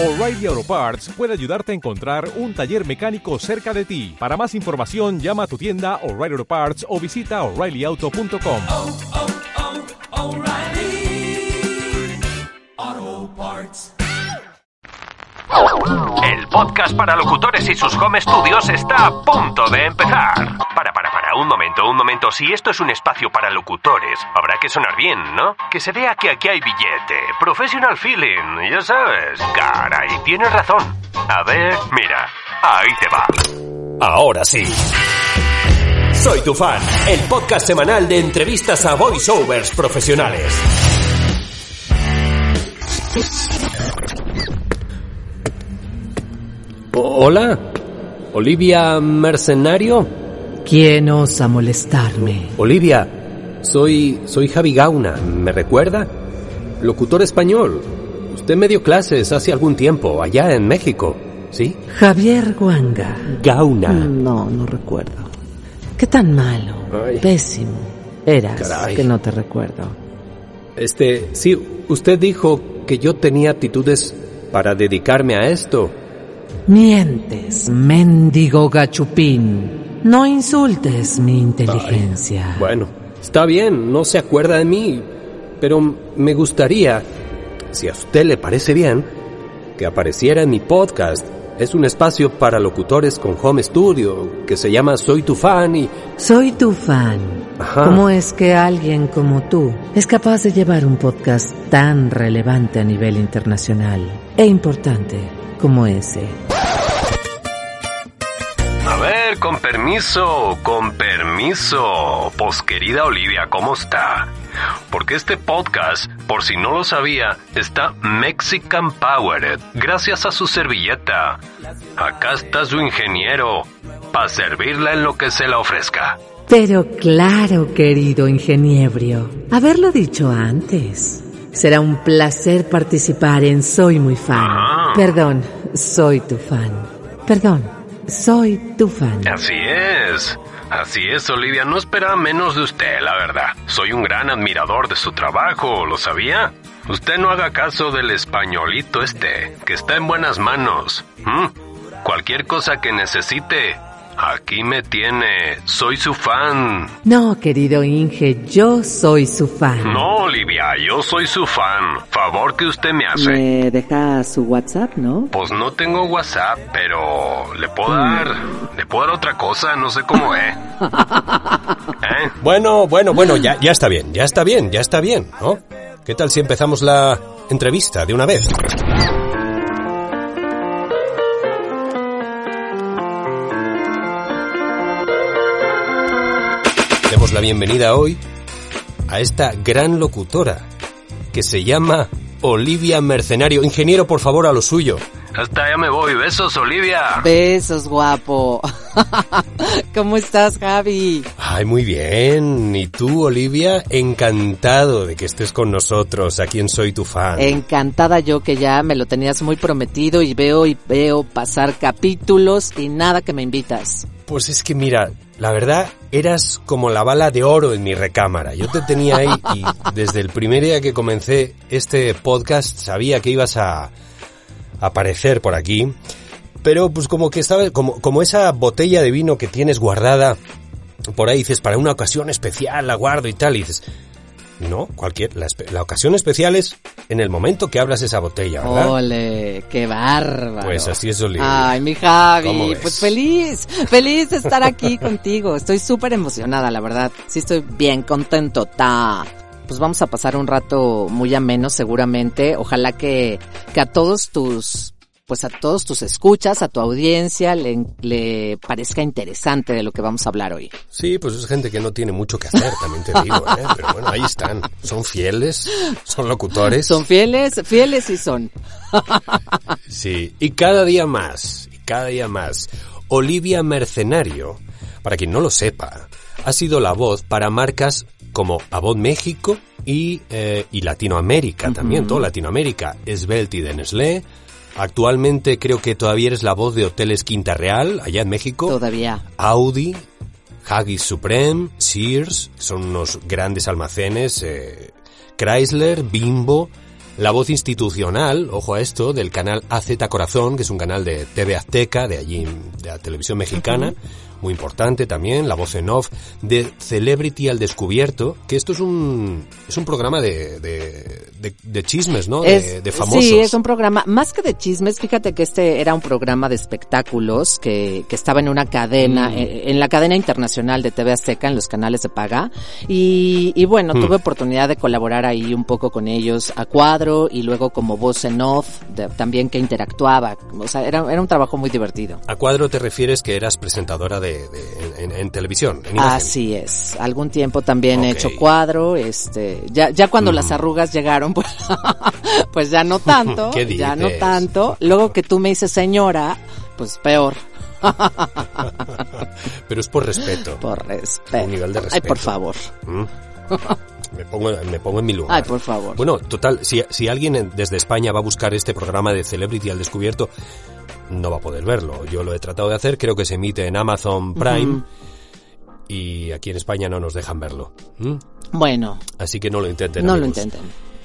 O'Reilly Auto Parts puede ayudarte a encontrar un taller mecánico cerca de ti. Para más información, llama a tu tienda O'Reilly Auto Parts o visita oreillyauto.com. oh, oh, Parts. El podcast para locutores y sus home studios está a punto de empezar. Un momento, un momento. Si esto es un espacio para locutores, habrá que sonar bien, ¿no? Que se vea que aquí hay billete. Professional feeling, ya sabes. Caray, tienes razón. A ver, mira, ahí te va. Ahora sí. Soy tu fan, el podcast semanal de entrevistas a voiceovers profesionales. Hola, Olivia Mercenario. ¿Quién osa molestarme? Olivia, soy soy Javi Gauna. ¿Me recuerda? Locutor español. Usted me dio clases hace algún tiempo allá en México, ¿sí? Javier Guanga. Gauna. No, no recuerdo. ¿Qué tan malo? Ay. Pésimo. Eras Caray. que no te recuerdo. Este, sí, usted dijo que yo tenía actitudes para dedicarme a esto. Mientes, mendigo gachupín. No insultes mi inteligencia. Bueno, está bien, no se acuerda de mí, pero me gustaría, si a usted le parece bien, que apareciera en mi podcast. Es un espacio para locutores con home studio que se llama Soy tu fan y Soy tu fan. Ajá. ¿Cómo es que alguien como tú es capaz de llevar un podcast tan relevante a nivel internacional e importante como ese? Con permiso, con permiso. Pues querida Olivia, ¿cómo está? Porque este podcast, por si no lo sabía, está Mexican Powered gracias a su servilleta. Acá está su ingeniero, para servirla en lo que se la ofrezca. Pero claro, querido ingeniebrio, haberlo dicho antes. Será un placer participar en Soy muy fan. Ah. Perdón, soy tu fan. Perdón, soy tu fan. Así es. Así es, Olivia. No esperaba menos de usted, la verdad. Soy un gran admirador de su trabajo, ¿lo sabía? Usted no haga caso del españolito este, que está en buenas manos. ¿Mm? Cualquier cosa que necesite, aquí me tiene. Soy su fan. No, querido Inge, yo soy su fan. No, Olivia, yo soy su fan. Favor que usted me hace. Me deja su WhatsApp, ¿no? Pues no tengo WhatsApp, pero le puedo dar, le puedo dar otra cosa, no sé cómo es. ¿Eh? Bueno, bueno, bueno, ya, ya está bien, ya está bien, ya está bien, ¿no? ¿Qué tal si empezamos la entrevista de una vez? Demos la bienvenida hoy a esta gran locutora que se llama Olivia Mercenario. Ingeniero, por favor, a lo suyo. Hasta ya me voy. Besos, Olivia. Besos, guapo. ¿Cómo estás, Javi? Ay, muy bien. ¿Y tú, Olivia? Encantado de que estés con nosotros, aquí en Soy tu fan. Encantada yo que ya me lo tenías muy prometido y veo y veo pasar capítulos y nada que me invitas. Pues es que mira, la verdad, eras como la bala de oro en mi recámara. Yo te tenía ahí y desde el primer día que comencé este podcast sabía que ibas a aparecer por aquí. Pero pues como que estaba, como, como esa botella de vino que tienes guardada por ahí, dices, para una ocasión especial la guardo y tal, dices, no, cualquier, la, la ocasión especial es en el momento que abras esa botella, ¿verdad? Ole, qué bárbaro. Pues así es, Olivia. Ay, mi ¿Cómo Javi, pues feliz, feliz de estar aquí contigo. Estoy súper emocionada, la verdad. Sí estoy bien contento, ta. Pues vamos a pasar un rato muy ameno seguramente. Ojalá que, que a todos tus, pues a todos tus escuchas, a tu audiencia, le, le parezca interesante de lo que vamos a hablar hoy. Sí, pues es gente que no tiene mucho que hacer, también te digo, ¿eh? Pero bueno, ahí están. Son fieles, son locutores. Son fieles, fieles y son. Sí, y cada día más, y cada día más. Olivia Mercenario, para quien no lo sepa, ha sido la voz para marcas como Avon México y, eh, y Latinoamérica también, toda Latinoamérica, Svelte y de Nestlé. Actualmente creo que todavía eres la voz de Hoteles Quinta Real, allá en México. Todavía. Audi, Haggis Supreme, Sears, son unos grandes almacenes, eh, Chrysler, Bimbo, la voz institucional, ojo a esto, del canal AZ Corazón, que es un canal de TV Azteca, de allí, de la televisión mexicana, muy importante también, la voz en off, de Celebrity al Descubierto, que esto es un, es un programa de, de, de, de chismes, ¿no? Es- de, de famosos. Sí, es un programa, más que de chismes, fíjate que este era un programa de espectáculos que, que estaba en una cadena, Mm. eh, en la cadena internacional de TV Azteca, en los canales de paga. Y, y bueno, Mm. tuve oportunidad de colaborar ahí un poco con ellos a cuadro y luego como voz en off, también que interactuaba. O sea, era, era un trabajo muy divertido. A cuadro te refieres que eras presentadora de, de- en, en televisión, en. Así es. Algún tiempo también he Ok. hecho cuadro, este, ya, ya cuando las arrugas llegaron, pues, pues ya no tanto, ¿Qué ya no dices? tanto. Luego que tú me dices señora, pues peor, Pero es por respeto. por respeto. Un nivel de Ay, respeto. por favor. ¿Mm? Me pongo, me pongo en mi lugar. Ay, por favor. Bueno, total, si, si alguien en- desde España va a buscar este programa de Celebrity al descubierto, no va a poder verlo. Yo lo he tratado de hacer, creo que se emite en Amazon Prime y aquí en España no nos dejan verlo. ¿Mm? Bueno, Así que no lo intenten. no lo intenten.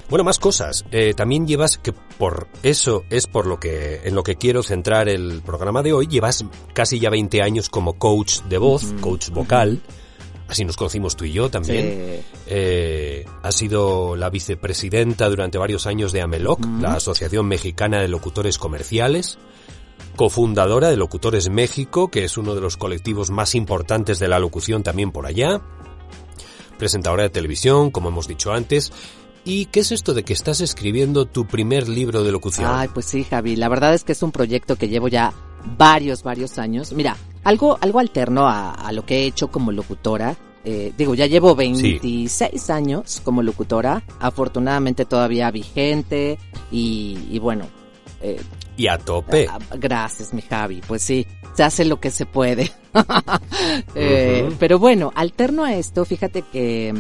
Bueno, más cosas. Eh, también llevas que por eso es por lo que en lo que quiero centrar el programa de hoy. Llevas casi ya 20 años como coach de voz, coach vocal. Así nos conocimos tú y yo también. Sí. Eh, ha sido la vicepresidenta durante varios años de AMELOC, la Asociación Mexicana de Locutores Comerciales, cofundadora de Locutores México, que es uno de los colectivos más importantes de la locución también por allá, presentadora de televisión, como hemos dicho antes. ¿Y qué es esto de que estás escribiendo tu primer libro de locución? Ay, pues sí, Javi. La verdad es que es un proyecto que llevo ya varios, varios años. Mira, algo, algo alterno a, a lo que he hecho como locutora. Eh, digo, ya llevo 26 años como locutora. Afortunadamente todavía vigente. Y, y bueno, eh, y a tope. ah, gracias, mi Javi. Pues sí, se hace lo que se puede. Eh. Pero bueno, alterno a esto, fíjate que,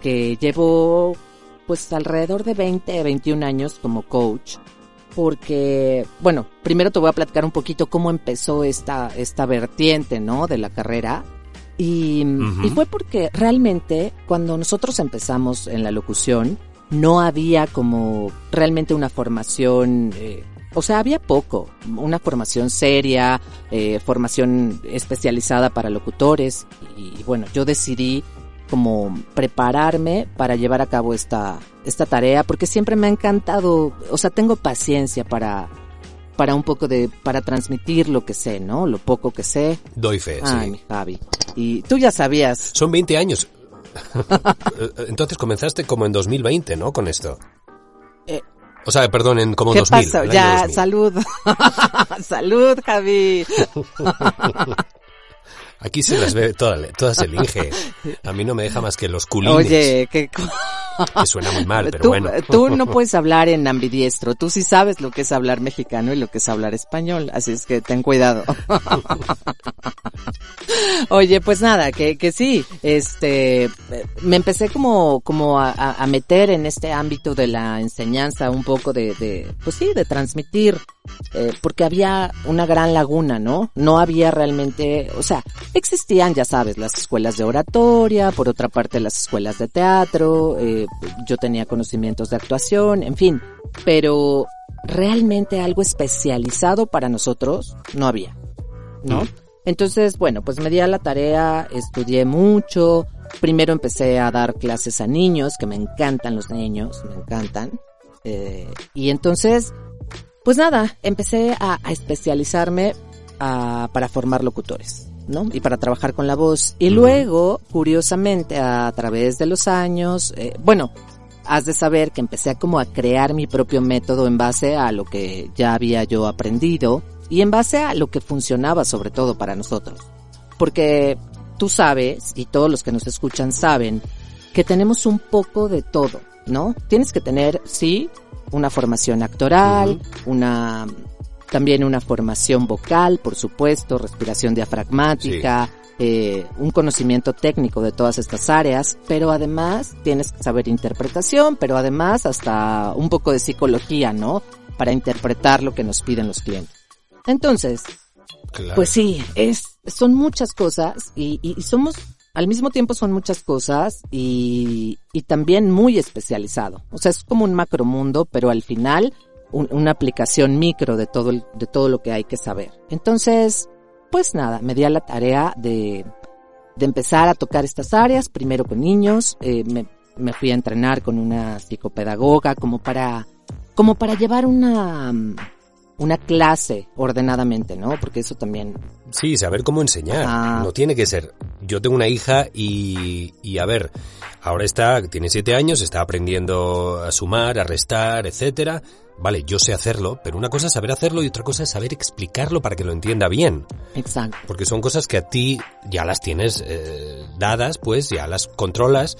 que llevo pues alrededor de 20, 21 años como coach. Porque, bueno, primero te voy a platicar un poquito cómo empezó esta, esta vertiente, ¿no? De la carrera. Y, y fue porque realmente cuando nosotros empezamos en la locución, no había como realmente una formación, eh, o sea, había poco, una formación seria, eh, formación especializada para locutores. Y, bueno, yo decidí como prepararme para llevar a cabo esta, esta tarea, porque siempre me ha encantado, o sea, tengo paciencia para, para un poco de, para transmitir lo que sé, ¿no? Lo poco que sé. Doy fe, Ay, sí. mi Javi. Y tú ya sabías. Son 20 años. Eh, Entonces comenzaste como en 2020, ¿no? Con esto. Eh, O sea, perdón, en como ¿Qué 2000. pasó? Ya, 2000. salud. salud, Javi. Aquí se las ve toda- todas el Inge. A mí no me deja más que los culines. Oye, qué Que suena muy mal, pero tú, bueno. tú no puedes hablar en ambidiestro. Tú sí sabes lo que es hablar mexicano y lo que es hablar español. Así es que ten cuidado. Oye, pues nada, que, que sí, este, me empecé como, como a, a- a meter en este ámbito de la enseñanza un poco de, de pues sí, de transmitir, eh, porque había una gran laguna, ¿no? No había realmente, o sea, existían, ya sabes, las escuelas de oratoria, por otra parte las escuelas de teatro, eh, yo tenía conocimientos de actuación, en fin, pero realmente algo especializado para nosotros no había, ¿no? Mm. Entonces, bueno, pues me di a la tarea, estudié mucho, primero empecé a dar clases a niños, que me encantan los niños, me encantan, eh, y entonces, pues nada, empecé a, a especializarme a- para formar locutores, ¿no? Y para trabajar con la voz. Y luego, curiosamente, a través de los años, eh, bueno, has de saber que empecé a como a crear mi propio método en base a lo que ya había yo aprendido y en base a lo que funcionaba sobre todo para nosotros. Porque tú sabes, y todos los que nos escuchan saben, que tenemos un poco de todo, ¿no? Tienes que tener, sí, una formación actoral, una también una formación vocal, por supuesto, respiración diafragmática, eh, un conocimiento técnico de todas estas áreas, pero además tienes que saber interpretación, pero además hasta un poco de psicología, ¿no? Para interpretar lo que nos piden los clientes. Entonces, Claro. pues sí, es, son muchas cosas y- y somos al mismo tiempo son muchas cosas y, y también muy especializado. O sea, es como un macromundo, pero al final un- una aplicación micro de todo, el- de todo lo que hay que saber. Entonces, pues nada, me di a la tarea de, de empezar a tocar estas áreas, primero con niños, eh, me, me fui a entrenar con una psicopedagoga como para, como para llevar una, una clase ordenadamente, ¿no? Porque eso también Sí, saber cómo enseñar. Ah. No tiene que ser. Yo tengo una hija y, y a ver, ahora está, tiene siete años, está aprendiendo a sumar, a restar, etcétera. Vale, yo sé hacerlo, pero una cosa es saber hacerlo y otra cosa es saber explicarlo para que lo entienda bien. Exacto. Porque son cosas que a ti ya las tienes eh, dadas, pues ya las controlas,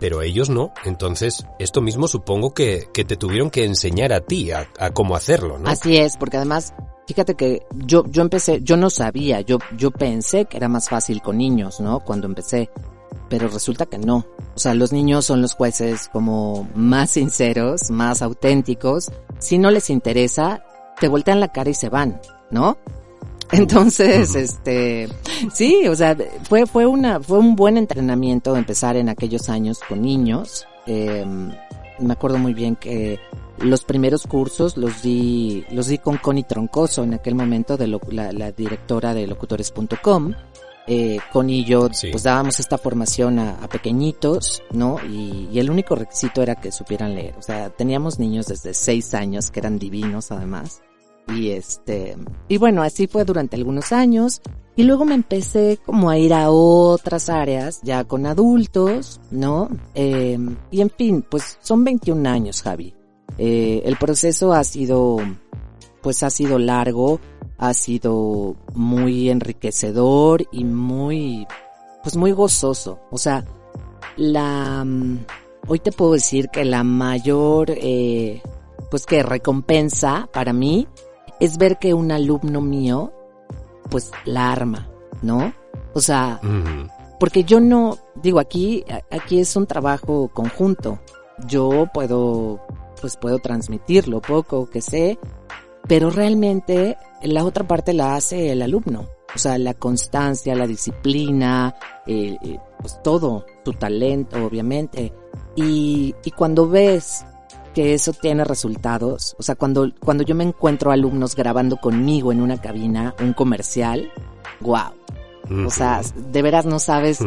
pero ellos no. Entonces, esto mismo supongo que, que te tuvieron que enseñar a ti a, cómo hacerlo, ¿no? Así es, porque además, fíjate que yo, yo empecé, yo no sabía, yo, yo pensé que era más fácil con niños, ¿no? Cuando empecé, pero resulta que no. O sea, los niños son los jueces como más sinceros, más auténticos. Si no les interesa, te voltean la cara y se van, ¿no? Entonces, este, sí, o sea, fue, fue una, fue un buen entrenamiento empezar en aquellos años con niños. Eh, me acuerdo muy bien que los primeros cursos los di, los di con Connie Troncoso en aquel momento de lo- la, la directora de locutores.com. Eh, Connie y yo Sí. pues dábamos esta formación a, a pequeñitos, ¿no? Y, y el único requisito era que supieran leer. O sea, teníamos niños desde seis años que eran divinos además. Y este, y bueno, así fue durante algunos años. Y luego me empecé como a ir a otras áreas, ya con adultos, ¿no? Eh, y en fin, pues son 21 años, Javi. Eh, el proceso ha sido, pues ha sido largo, ha sido muy enriquecedor y muy, pues muy gozoso. O sea, la, mm, hoy te puedo decir que la mayor, eh, pues que recompensa para mí es ver que un alumno mío, pues la arma, ¿no? O sea, porque yo no, digo, aquí, aquí es un trabajo conjunto. Yo puedo, pues puedo transmitir lo poco que sé, pero realmente la otra parte la hace el alumno. O sea, la constancia, la disciplina, eh, eh, pues todo, tu talento, obviamente. Y, y cuando ves que eso tiene resultados, o sea, cuando, cuando yo me encuentro alumnos grabando conmigo en una cabina, un comercial, wow. O sea, de veras no sabes,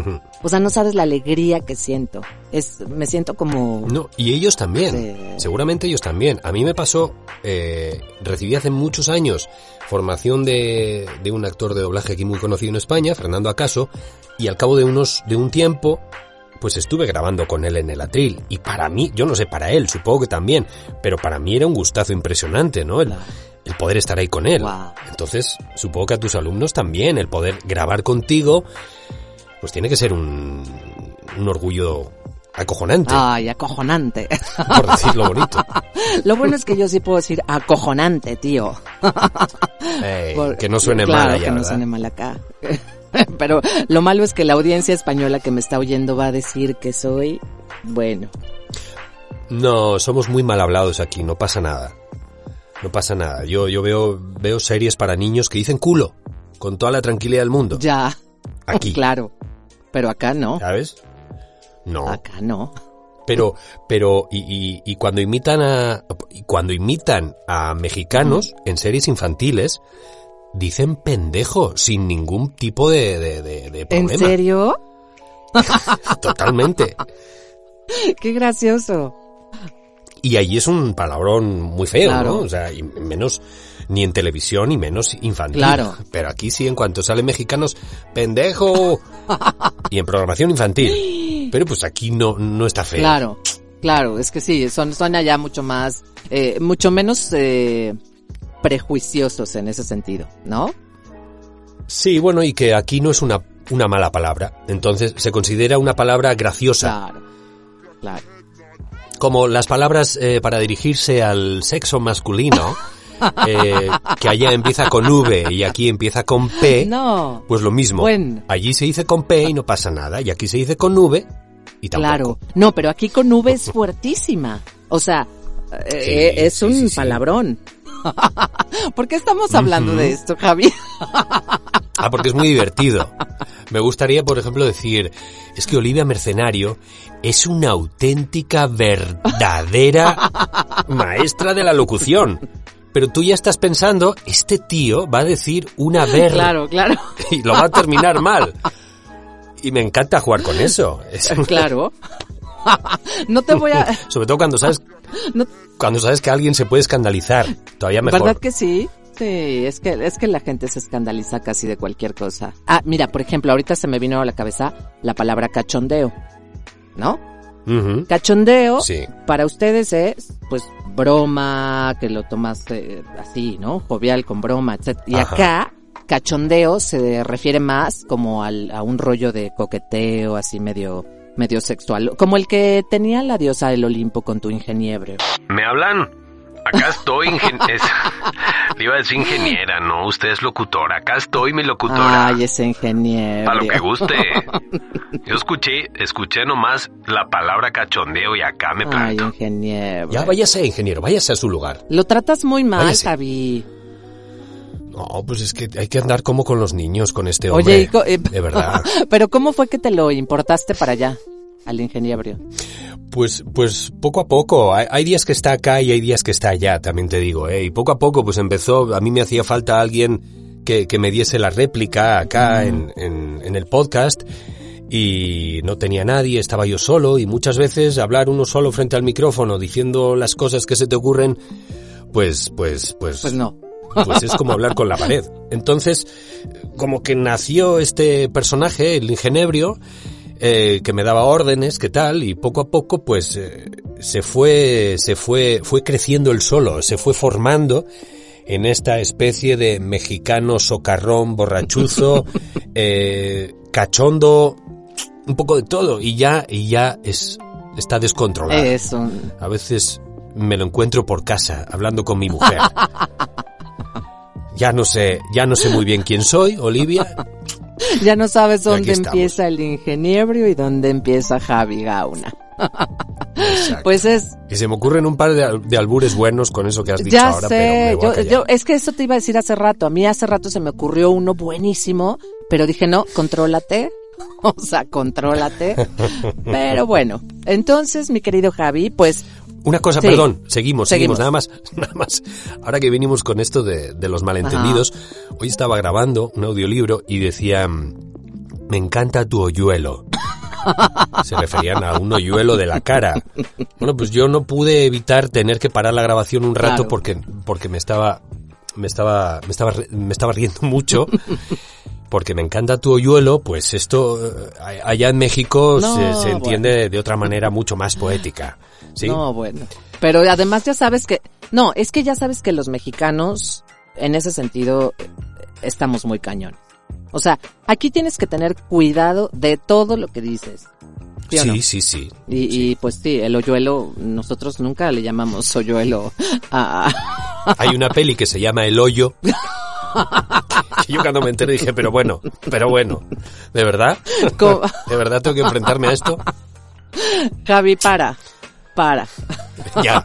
o sea, no sabes la alegría que siento. Es, me siento como, No, y ellos también. Seguramente ellos también. A mí me pasó, eh, recibí hace muchos años formación de, de un actor de doblaje aquí muy conocido en España, Fernando Acaso, y al cabo de unos, de un tiempo, pues estuve grabando con él en el atril. Y para mí, yo no sé para él, supongo que también, pero para mí era un gustazo impresionante, ¿no? El, poder estar ahí con él. Wow. Entonces, supongo que a tus alumnos también, el poder grabar contigo, pues tiene que ser un, un orgullo acojonante, ay, acojonante. por decirlo bonito. Lo bueno es que yo sí puedo decir acojonante, tío. Por- que no suene claro, mal allá, que no ¿verdad? suene mal acá. Pero lo malo es que la audiencia española que me está oyendo va a decir que soy, bueno, No, somos muy mal hablados aquí, no pasa nada. No pasa nada. Yo, yo veo, veo series para niños que dicen culo, con toda la tranquilidad del mundo. ya. Aquí. Claro. Pero acá no. ¿Sabes? No. Acá no. Pero, pero, y, y, y cuando imitan a, y cuando imitan a mexicanos en series infantiles, dicen pendejo, sin ningún tipo de, de, de, de ¿En problema. serio? Totalmente. Qué gracioso. Y allí es un palabrón muy feo, Claro. ¿no? O sea, y menos ni en televisión y menos infantil. Claro. Pero aquí sí, en cuanto salen mexicanos, pendejo. y en programación infantil. Pero pues aquí no, no está feo. Claro, claro, es que sí, son, son allá mucho más, eh, mucho menos eh, prejuiciosos en ese sentido, ¿no? Sí, bueno, y que aquí no es una, una mala palabra. Entonces se considera una palabra graciosa. Claro, claro. Como las palabras eh, para dirigirse al sexo masculino, eh, que allá empieza con V y aquí empieza con P. No, Pues lo mismo. Allí se dice con P y no pasa nada. Y aquí se dice con V y tampoco. claro. No, pero aquí con V es fuertísima. O sea, eh, es sí, un sí. palabrón. ¿Por qué estamos hablando de esto, Javi? Ah, porque es muy divertido. Me gustaría, por ejemplo, decir, es que Olivia Mercenario es una auténtica, verdadera maestra de la locución. Pero tú ya estás pensando, este tío va a decir una ver Claro, claro. y lo va a terminar mal. Y me encanta jugar con eso. Es- Claro. no te voy a... Sobre todo cuando sabes, no- cuando sabes que alguien se puede escandalizar. Todavía mejor. ¿Verdad que sí? Sí, es que, es que la gente se escandaliza casi de cualquier cosa. Ah, mira, por ejemplo, ahorita se me vino a la cabeza la palabra cachondeo. ¿No? Ujú. Cachondeo Sí. para ustedes es, pues, broma, que lo tomas eh, así, ¿no? Jovial con broma, etc. Y Ajá. acá, cachondeo se refiere más como al, a un rollo de coqueteo, así medio, medio sexual. Como el que tenía la diosa del Olimpo con tu ingeniero. ¿Me hablan? Acá estoy, ingen- es- le iba a decir ingeniera, no, usted es locutora. Acá estoy, mi locutora. Ay, ese ingeniero. A lo que guste. Yo escuché, escuché nomás la palabra cachondeo y acá me Ay, planto. ingeniero. Ya váyase, ingeniero, váyase a su lugar. Lo tratas muy mal. Javi. No, pues es que hay que andar como con los niños, con este hombre. Oye, eh, de verdad. Pero ¿cómo fue que te lo importaste para allá? Al ingeniero. Pues, pues poco a poco. Hay, hay días que está acá y hay días que está allá, también te digo, ¿eh? Y poco a poco, pues empezó, a mí me hacía falta alguien que, que me diese la réplica acá en, en, en el podcast. Y no tenía nadie, estaba yo solo y muchas veces hablar uno solo frente al micrófono diciendo las cosas que se te ocurren, pues, pues, pues, Pues no. Pues es como hablar con la pared. Entonces, como que nació este personaje, el ingenebrio, eh, que me daba órdenes, que tal, y poco a poco, pues, eh, se fue, se fue, fue creciendo el solo, se fue formando en esta especie de mexicano socarrón, borrachuzo, eh, cachondo, un poco de todo, y ya, y ya es, está descontrolado. Es un... A veces me lo encuentro por casa, hablando con mi mujer. Ya no sé, ya no sé muy bien quién soy, Olivia. Ya no sabes dónde empieza el ingeniero y dónde empieza Javi Gauna. Exacto. Pues es, Y se me ocurren un par de, al- de albures buenos con eso que has dicho ya ahora, pero sé, me voy a yo, yo, es que eso te iba a decir hace rato. A mí hace rato se me ocurrió uno buenísimo, pero dije no, contrólate. O sea, contrólate. Pero bueno, entonces, mi querido Javi, pues Una cosa, Sí. perdón, seguimos, seguimos, Seguimos. nada más, nada más. Ahora que vinimos con esto de, de los malentendidos, hoy estaba grabando un audiolibro y decía, me encanta tu hoyuelo. Se referían a un hoyuelo de la cara. Bueno, pues yo no pude evitar tener que parar la grabación un rato Claro. porque, porque me estaba, me estaba, me estaba, me estaba riendo mucho. Porque me encanta tu hoyuelo, pues esto eh, allá en México No, se, se entiende de otra manera mucho más poética. ¿Sí? No, bueno. Pero además ya sabes que, no, es que ya sabes que los mexicanos, en ese sentido, estamos muy cañón. O sea, aquí tienes que tener cuidado de todo lo que dices. ¿Sí no? sí, sí, sí. Y, y, pues sí, el hoyuelo, nosotros nunca le llamamos hoyuelo a... Hay una peli que se llama El Hoyo. yo cuando me enteré dije, pero bueno, pero bueno, ¿de verdad? ¿De verdad tengo que enfrentarme a esto? Javi, para, para. Ya,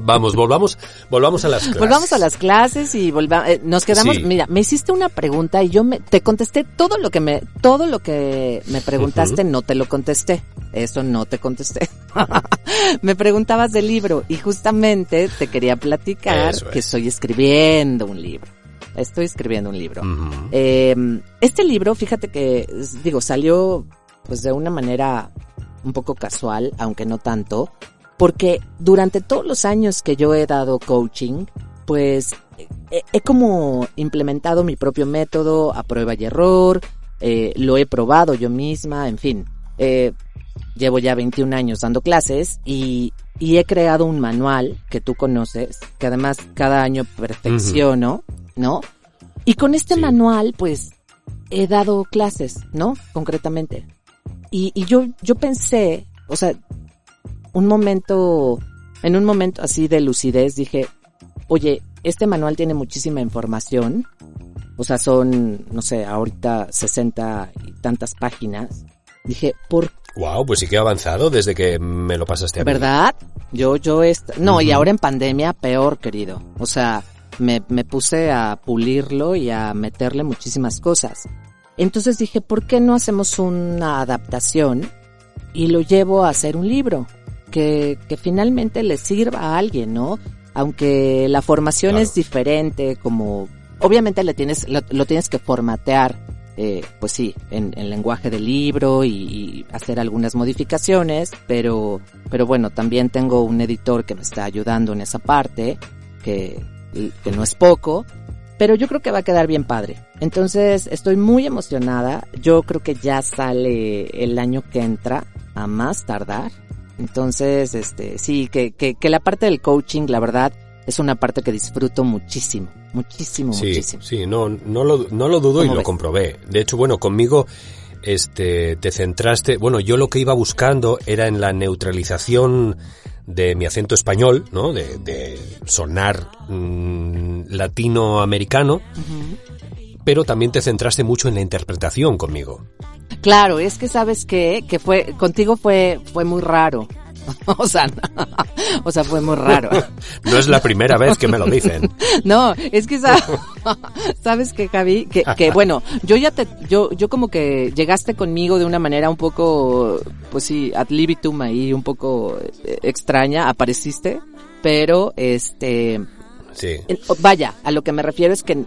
vamos, volvamos, volvamos a las clases. Volvamos a las clases y volva, eh, nos quedamos, Sí. mira, me hiciste una pregunta y yo me, te contesté todo lo que me, todo lo que me preguntaste, no te lo contesté. Eso no te contesté. me preguntabas del libro y justamente te quería platicar que es. estoy escribiendo un libro. Estoy escribiendo un libro. Eh, este libro, fíjate que, digo, salió pues de una manera un poco casual, aunque no tanto, porque durante todos los años que yo he dado coaching, pues he, he como implementado mi propio método a prueba y error, eh, lo he probado yo misma, en fin. Eh, llevo ya 21 años dando clases y, y he creado un manual que tú conoces, que además cada año perfecciono, ¿no? Y con este Sí. manual, pues, he dado clases, ¿no? Concretamente. Y, y yo, yo pensé, o sea, un momento, en un momento así de lucidez, dije, oye, este manual tiene muchísima información. O sea, son, no sé, ahorita 60 y tantas páginas. Dije, ¿por Wow, pues sí que he avanzado desde que me lo pasaste a mí. ¿Verdad? Yo, yo, est no, y ahora en pandemia, peor, querido. O sea, me, me puse a pulirlo y a meterle muchísimas cosas. Entonces dije, ¿por qué no hacemos una adaptación y lo llevo a hacer un libro? Que, que finalmente le sirva a alguien, ¿no? Aunque la formación Claro. es diferente, como obviamente le tienes, lo, lo tienes que formatear, eh, pues sí, en, en lenguaje del libro y, y hacer algunas modificaciones, pero, pero bueno, también tengo un editor que me está ayudando en esa parte, que, que no es poco, pero yo creo que va a quedar bien padre. Entonces estoy muy emocionada. Yo creo que ya sale el año que entra, a más tardar. Entonces, este, sí, que, que, que la parte del coaching, la verdad, es una parte que disfruto muchísimo, muchísimo, Sí, muchísimo. sí, no, no lo, no lo dudo y ¿Cómo lo comprobé. De hecho, bueno, conmigo este, te centraste, bueno, yo lo que iba buscando era en la neutralización de mi acento español, ¿no? De, de sonar mm, latinoamericano, pero también te centraste mucho en la interpretación conmigo. Claro, es que sabes qué? que fue, contigo fue, fue muy raro. o sea, o sea, fue muy raro. No es la primera vez que me lo dicen. No, es que sa- sabes que Javi, que, que bueno, yo ya te, yo, yo como que llegaste conmigo de una manera un poco, pues sí, ad libitum ahí, un poco eh, extraña, apareciste, pero este, Sí. en- o- vaya, a lo que me refiero es que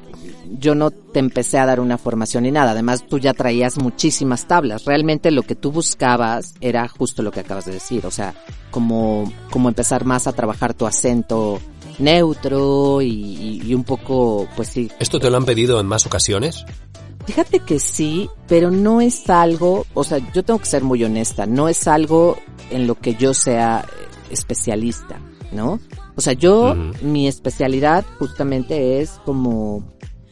yo no te empecé a dar una formación ni nada. Además, tú ya traías muchísimas tablas. Realmente lo que tú buscabas era justo lo que acabas de decir. O sea, como, como empezar más a trabajar tu acento neutro y, y- y un poco, pues sí. ¿Esto te lo han pedido en más ocasiones? Fíjate que sí, pero no es algo, o sea, yo tengo que ser muy honesta, no es algo en lo que yo sea eh, especialista, ¿no? O sea, yo, mi especialidad justamente es como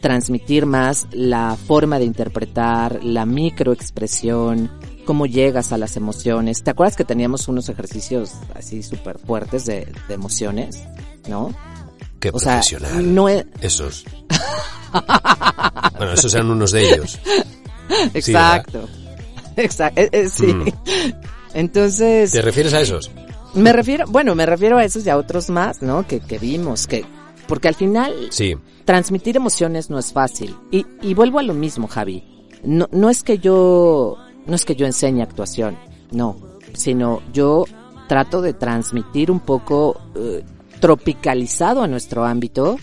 transmitir más la forma de interpretar, la microexpresión, cómo llegas a las emociones. ¿Te acuerdas que teníamos unos ejercicios así súper fuertes de, de emociones? ¿No? Qué O sea, profesional. no es... Esos. bueno, esos eran unos de ellos. Exacto. Exacto. sí. Mm. Entonces, ¿Te refieres a esos? Me refiero, bueno, me refiero a esos y a otros más, ¿no? Que, que vimos, que, porque al final Sí. transmitir emociones no es fácil. Y, y vuelvo a lo mismo, Javi. No, no es que yo, no es que yo enseñe actuación, no, sino yo trato de transmitir un poco eh, tropicalizado a nuestro ámbito,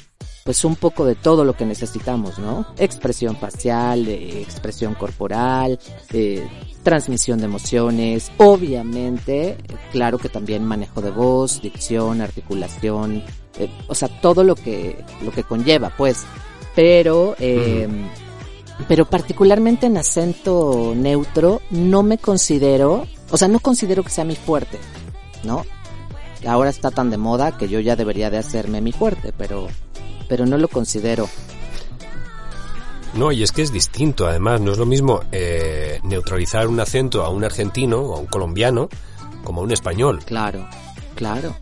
pues un poco de todo lo que necesitamos, ¿no? Expresión facial, eh, expresión corporal, eh, transmisión de emociones, obviamente, claro que también manejo de voz, dicción, articulación, eh, o sea, todo lo que, lo que conlleva, pues. Pero, eh, pero particularmente en acento neutro, no me considero, o sea, no considero que sea mi fuerte, ¿no? Ahora está tan de moda que yo ya debería de hacerme mi fuerte, pero, pero no lo considero. No, y es que es distinto, además, no es lo mismo eh, neutralizar un acento a un argentino o a un colombiano como a un español. Claro, claro.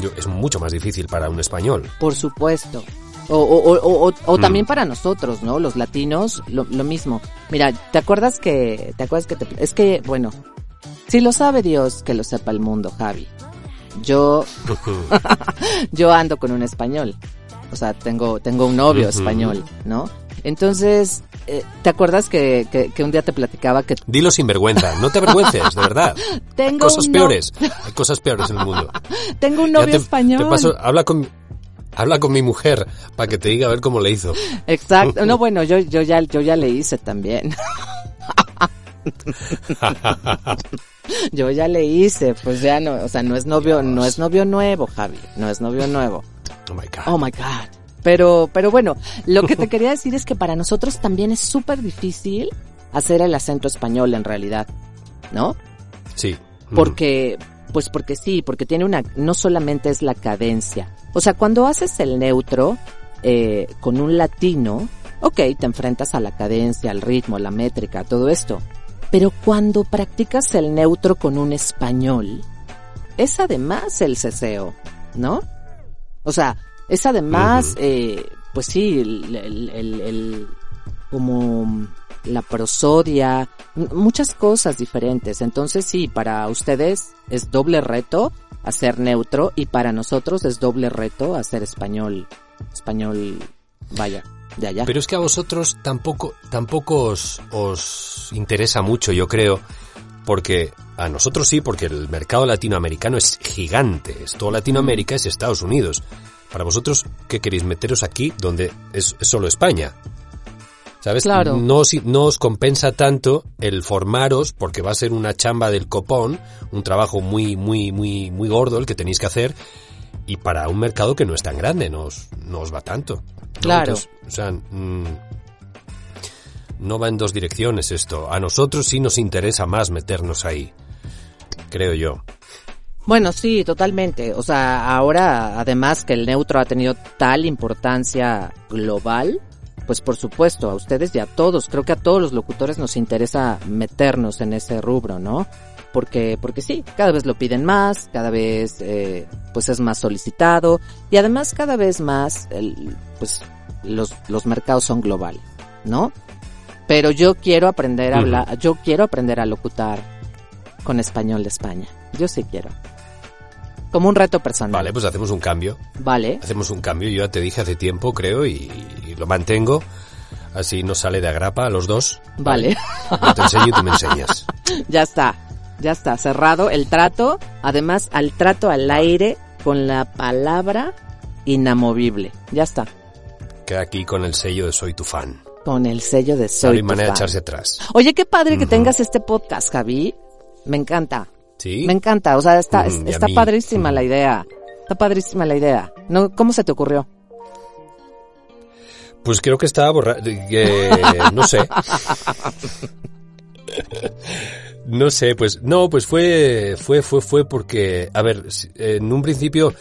Yo- es mucho más difícil para un español. Por supuesto. O, o, o, o, Mm. también para nosotros, ¿no? Los latinos, lo, lo mismo. Mira, ¿te acuerdas que, te acuerdas que te, es que, bueno, si lo sabe Dios, que lo sepa el mundo, Javi. Yo, yo ando con un español. O sea, tengo, tengo un novio español, ¿no? Entonces, eh, ¿te acuerdas que, que, que un día te platicaba que Dilo sin vergüenza, no te avergüences, de verdad. tengo Cosas un no- peores, hay cosas peores en el mundo. tengo un novio te- español? te paso- habla con, habla con mi mujer para que te diga a ver cómo le hizo. Exacto. No, bueno, yo, yo ya, yo ya le hice también. Yo ya le hice, pues ya no, o sea, no es novio, no es novio nuevo, Javi, no es novio nuevo. Oh my God. Oh my God. Pero, pero bueno, lo que te quería decir es que para nosotros también es súper difícil hacer el acento español en realidad, ¿no? Sí. Porque, pues porque sí, porque tiene una, no solamente es la cadencia. O sea, cuando haces el neutro eh, con un latino, ok, te enfrentas a la cadencia, al ritmo, a la métrica, todo esto. Pero cuando practicas el neutro con un español, es además el ceseo, ¿no? O sea, es además, eh, pues sí, el, el- el- el- como la prosodia, muchas cosas diferentes. Entonces sí, para ustedes es doble reto hacer neutro y para nosotros es doble reto hacer español, español, vaya. de allá. Pero es que a vosotros tampoco, tampoco os, os interesa mucho, yo creo, porque a nosotros sí, porque el mercado latinoamericano es gigante. Es todo Latinoamérica es Estados Unidos. Para vosotros, ¿qué queréis meteros aquí donde es, es solo España? ¿Sabes? Claro. No, os- no os compensa tanto el formaros porque va a ser una chamba del copón, un trabajo muy, muy, muy, muy gordo el que tenéis que hacer y para un mercado que no es tan grande, no os, no os va tanto. ¿no? Claro. Entonces, o sea, mm, no va en dos direcciones esto. A nosotros sí nos interesa más meternos ahí, creo yo. Bueno, sí, totalmente. O sea, ahora, además que el neutro ha tenido tal importancia global, pues por supuesto, a ustedes y a todos, creo que a todos los locutores nos interesa meternos en ese rubro, ¿no? Porque, porque sí, cada vez lo piden más, cada vez, eh, pues es más solicitado, y además cada vez más, el, pues, los, los mercados son globales, ¿no? Pero yo quiero aprender a hablar, yo quiero aprender a locutar con español de España. Yo sí quiero. Como un reto personal. Vale, pues hacemos un cambio. Vale. Hacemos un cambio, yo ya te dije hace tiempo, creo, y, y lo mantengo. Así nos sale de agrapa a los dos. Vale. Yo te enseño y tú me enseñas. ya está. Ya está. Cerrado el trato. Además, al trato al aire con la palabra inamovible. Ya está. Queda aquí con el sello de Soy tu fan. Con el sello de No Soy hay tu manera de echarse atrás. Oye, qué padre que tengas este podcast, Javi. Me encanta. ¿Sí? Me encanta. O sea, está, está padrísima la idea. Está padrísima la idea. No, ¿Cómo se te ocurrió? Pues creo que estaba borrado. no sé. No sé, pues no, pues fue, fue, fue, fue porque, a ver, en un principio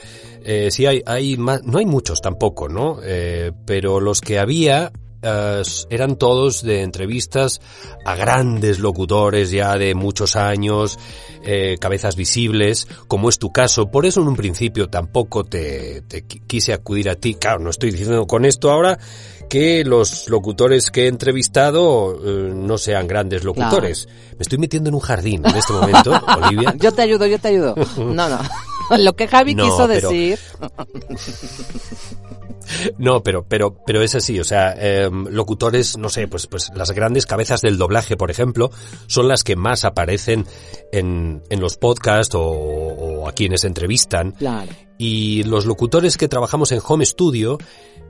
eh, sí hay, hay más, no hay muchos tampoco, ¿no? Eh, pero los que había eh, eran todos de entrevistas a grandes locutores ya de muchos años, eh, cabezas visibles, como es tu caso. Por eso en un principio tampoco te, te qui- quise acudir a ti. Claro, no estoy diciendo con esto ahora que los locutores que he entrevistado eh, no sean grandes locutores. Me estoy metiendo en un jardín en este momento, Olivia. Yo te ayudo, yo te ayudo. No, no. Lo que Javi No, quiso pero- decir. No, pero, pero, pero es así, o sea, em, locutores, no sé, pues, pues las grandes cabezas del doblaje, por ejemplo, son las que más aparecen en, en los podcasts o, o a quienes entrevistan. Claro. Y los locutores que trabajamos en Home Studio,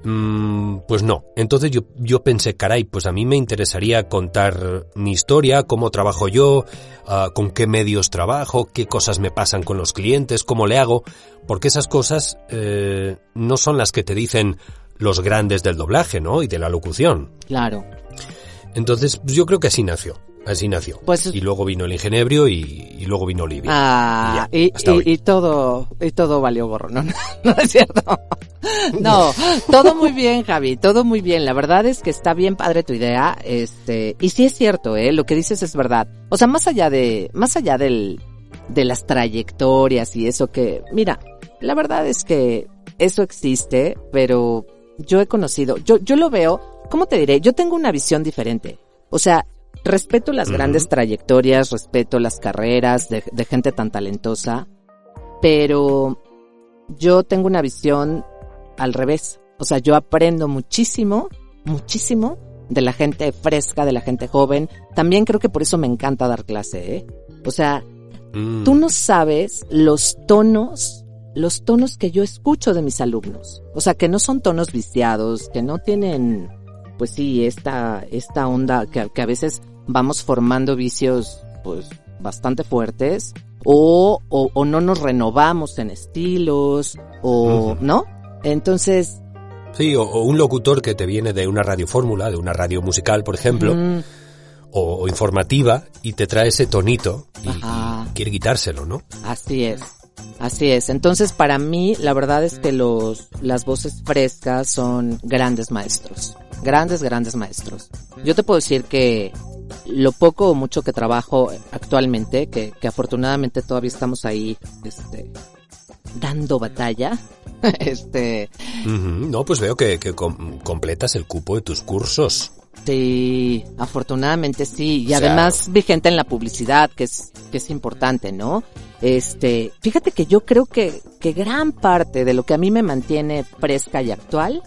mm, pues no. Entonces yo, yo pensé, caray, pues a mí me interesaría contar mi historia, cómo trabajo yo, ah, con qué medios trabajo, qué cosas me pasan con los clientes, cómo le hago, porque esas cosas eh, no son las que te dicen los grandes del doblaje, ¿no? Y de la locución. Claro. Entonces, pues yo creo que así nació. Así nació. Pues- y luego vino el ingenebrio y, y luego vino Olivia. Ah, ya, y todo, y todo valió gorro, ¿no? No es cierto. No, todo muy bien, Javi, todo muy bien. La verdad es que está bien padre tu idea, este, y sí es cierto, eh, lo que dices es verdad. O sea, más allá de, más allá del, de las trayectorias y eso que, mira, la verdad es que eso existe, pero yo he conocido, yo, yo lo veo, ¿cómo te diré? Yo tengo una visión diferente. O sea, respeto las grandes trayectorias, respeto las carreras de, de gente tan talentosa, pero yo tengo una visión al revés. O sea, yo aprendo muchísimo, muchísimo de la gente fresca, de la gente joven. También creo que por eso me encanta dar clase, ¿eh? O sea, Mm. tú no sabes los tonos, los tonos que yo escucho de mis alumnos. O sea, que no son tonos viciados, que no tienen, pues sí, esta, esta onda que, que a veces vamos formando vicios, pues, bastante fuertes. O, o, o no nos renovamos en estilos, o. ¿no? Entonces, Sí, o, o un locutor que te viene de una radiofórmula, de una radio musical, por ejemplo, mm, o, o informativa, y te trae ese tonito y quiere quitárselo, ¿no? Así es. Así es. Entonces, para mí, la verdad es que los, las voces frescas son grandes maestros. Grandes, grandes maestros. Yo te puedo decir que lo poco o mucho que trabajo actualmente, que, que afortunadamente todavía estamos ahí, este, dando batalla, este, No, pues veo que, que com- completas el cupo de tus cursos. Sí, afortunadamente sí. Y además vigente en la publicidad, que es, que es importante, ¿no? Este, fíjate que yo creo que, que gran parte de lo que a mí me mantiene fresca y actual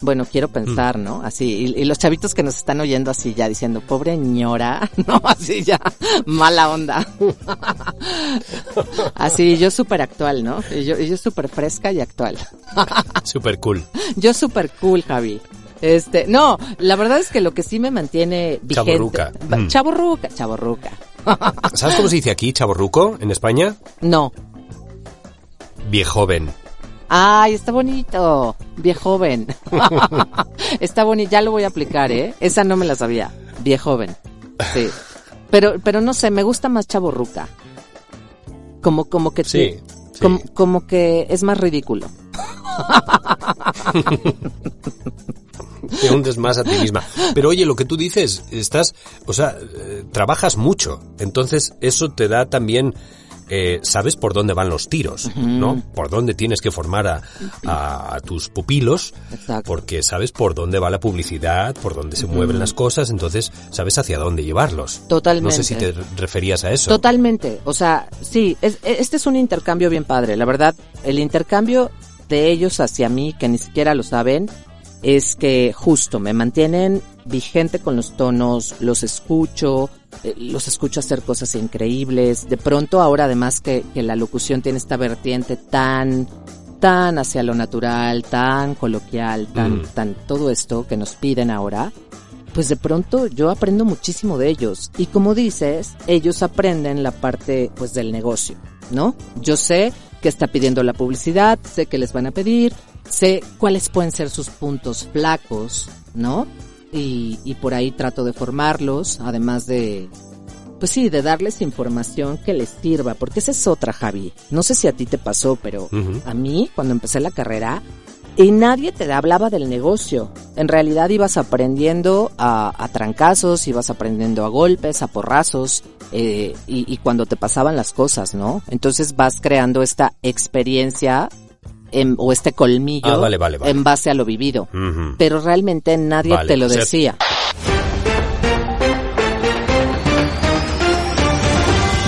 Bueno, quiero pensar, ¿no? Así, y, y los chavitos que nos están oyendo así ya diciendo, pobre ñora, no, así ya, mala onda. así, yo súper actual, ¿no? Y yo, y yo súper fresca y actual. Super cool. yo súper cool, Javi. Este, no, la verdad es que lo que sí me mantiene vigente. Chavorruca. Ba- Mm. Chavorruca. ¿Sabes cómo se dice aquí, chaborruco, en España? No. Viejoven. Ay, está bonito. Viejoven. está bonito. Ya lo voy a aplicar, ¿eh? Esa no me la sabía. Viejoven. Sí. Pero, pero no sé, me gusta más chaborruca. Como, como que Sí, te- sí. Como, como que es más ridículo. Te hundes más a ti misma. Pero oye, lo que tú dices, estás, o sea, eh, trabajas mucho. Entonces, eso te da también, eh, sabes por dónde van los tiros, ¿no? Por dónde tienes que formar a, a- a tus pupilos. Exacto. Porque sabes por dónde va la publicidad, por dónde se mueven las cosas, entonces sabes hacia dónde llevarlos. Totalmente. No sé si te referías a eso. Totalmente. O sea, sí, es- este es un intercambio bien padre. La verdad, el intercambio de ellos hacia mí, que ni siquiera lo saben, es que justo me mantienen vigente con los tonos, los escucho, eh, los escucho hacer cosas increíbles. De pronto ahora además que, que la locución tiene esta vertiente tan tan hacia lo natural, tan coloquial, tan, Mm. tan todo esto que nos piden ahora, pues de pronto yo aprendo muchísimo de ellos. Y como dices, ellos aprenden la parte pues del negocio, ¿no? Yo sé que está pidiendo la publicidad, sé que les van a pedir, sé cuáles pueden ser sus puntos flacos, ¿no? Y, y por ahí trato de formarlos, además de, pues sí, de darles información que les sirva, porque esa es otra, Javi. No sé si a ti te pasó, pero a mí, cuando empecé la carrera, y nadie te hablaba del negocio. En realidad ibas aprendiendo a, a trancazos, ibas aprendiendo a golpes, a porrazos, eh, y, y cuando te pasaban las cosas, ¿no? Entonces vas creando esta experiencia en- o este colmillo Ah, vale, vale, vale. en base a lo vivido. Pero realmente nadie Vale, te lo o sea, decía.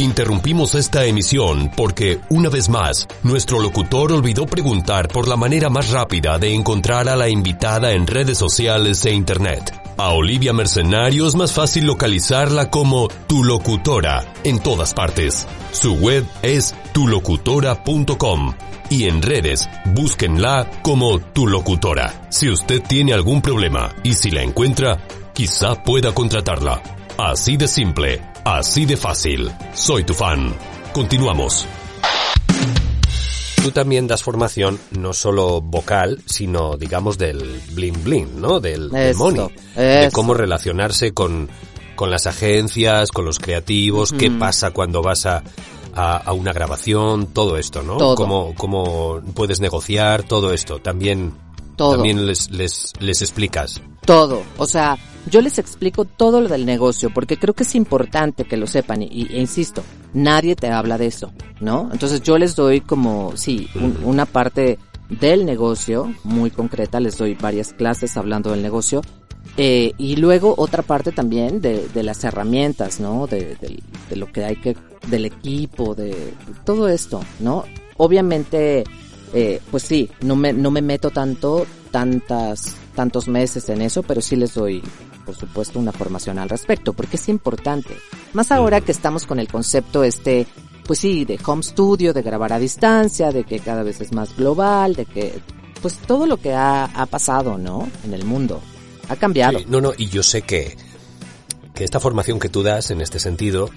Interrumpimos esta emisión porque, una vez más, nuestro locutor olvidó preguntar por la manera más rápida de encontrar a la invitada en redes sociales e internet. A Olivia Mercenario es más fácil localizarla como tu locutora en todas partes. Su web es tulocutora.com y en redes búsquenla como tu locutora. Si usted tiene algún problema y si la encuentra, quizá pueda contratarla. Así de simple, así de fácil. Soy tu fan. Continuamos. Tú también das formación no solo vocal, sino digamos del bling bling, ¿no? Del, money. De cómo relacionarse con, con las agencias, con los creativos, qué pasa cuando vas a, a, a una grabación, todo esto, ¿no? Todo. Cómo, cómo puedes negociar, todo esto. También, Todo. también les, les, les explicas. Todo. O sea, yo les explico todo lo del negocio porque creo que es importante que lo sepan y, e insisto, nadie te habla de eso, ¿no? Entonces yo les doy como, sí, un- una parte del negocio muy concreta, les doy varias clases hablando del negocio eh, y luego otra parte también de, las herramientas, ¿no? De, de- lo que hay que, del equipo, de todo esto, ¿no? Obviamente, eh, pues sí, no me, no me meto tanto, tantas, tantos meses en eso, pero sí les doy, por supuesto, una formación al respecto, porque es importante. Más ahora que estamos con el concepto este, pues sí, de home studio, de grabar a distancia, de que cada vez es más global, de que, pues todo lo que ha, ha pasado, ¿no? En el mundo. Ha cambiado. Sí, no, no, y yo sé que, que esta formación que tú das en este sentido,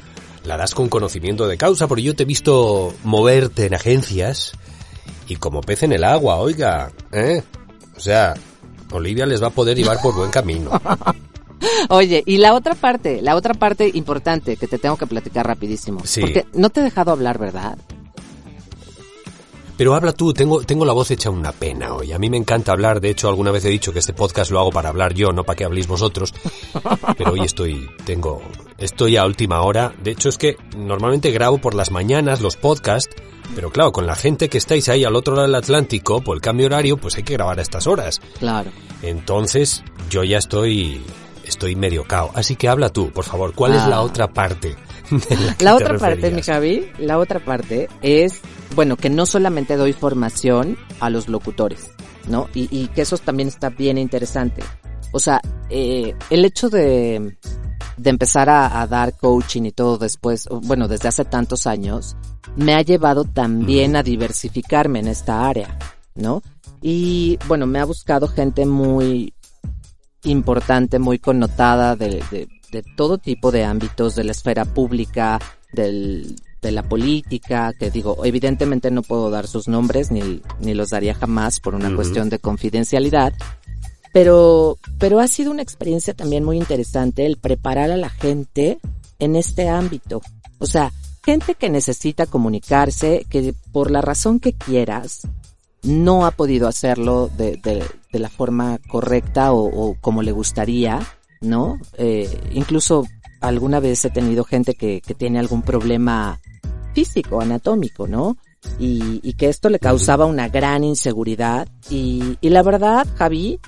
la das con conocimiento de causa, porque yo te he visto moverte en agencias y como pez en el agua, oiga, ¿eh? O sea, Olivia les va a poder llevar por buen camino. Oye, y la otra parte, la otra parte importante que te tengo que platicar rapidísimo. Sí. Porque no te he dejado hablar, ¿verdad? Pero habla tú, tengo, tengo la voz hecha una pena hoy. A mí me encanta hablar, de hecho alguna vez he dicho que este podcast lo hago para hablar yo, no para que habléis vosotros. Pero hoy estoy, tengo, estoy a última hora. De hecho es que normalmente grabo por las mañanas los podcasts, pero claro, con la gente que estáis ahí al otro lado del Atlántico, por el cambio horario, pues hay que grabar a estas horas. Claro. Entonces, yo ya estoy, estoy medio cao. Así que habla tú, por favor, ¿cuál es la Ah. otra parte? de la que La te otra parte, mi? Javi, la otra parte es, bueno, que no solamente doy formación a los locutores, ¿no? Y, y que eso también está bien interesante. O sea, eh, el hecho de, de empezar a, a dar coaching y todo después, bueno, desde hace tantos años, me ha llevado también a diversificarme en esta área, ¿no? Y bueno, me ha buscado gente muy importante, muy connotada de, de, de todo tipo de ámbitos, de la esfera pública, del, de la política, que digo, evidentemente no puedo dar sus nombres, ni, ni los daría jamás por una cuestión de confidencialidad, pero, pero ha sido una experiencia también muy interesante el preparar a la gente en este ámbito. O sea, gente que necesita comunicarse, que por la razón que quieras, no ha podido hacerlo de, de, de la forma correcta o, o como le gustaría, ¿no? Eh, incluso alguna vez he tenido gente que, que tiene algún problema físico, anatómico, ¿no? Y, y que esto le causaba una gran inseguridad. Y, y la verdad, Javi,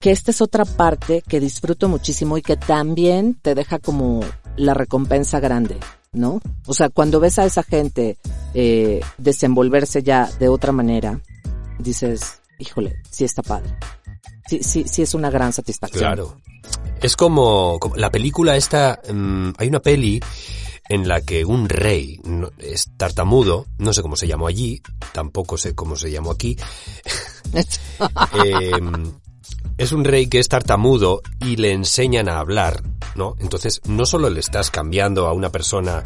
que esta es otra parte que disfruto muchísimo y que también te deja como la recompensa grande, ¿no? O sea, cuando ves a esa gente eh, desenvolverse ya de otra manera, dices, híjole, sí está padre. Sí, sí, sí es una gran satisfacción. Claro. Es como, como la película esta, mm, hay una peli en la que un rey no- es tartamudo, no sé cómo se llamó allí, tampoco sé cómo se llamó aquí, eh, es un rey que es tartamudo y le enseñan a hablar, ¿no? Entonces, no solo le estás cambiando a una persona,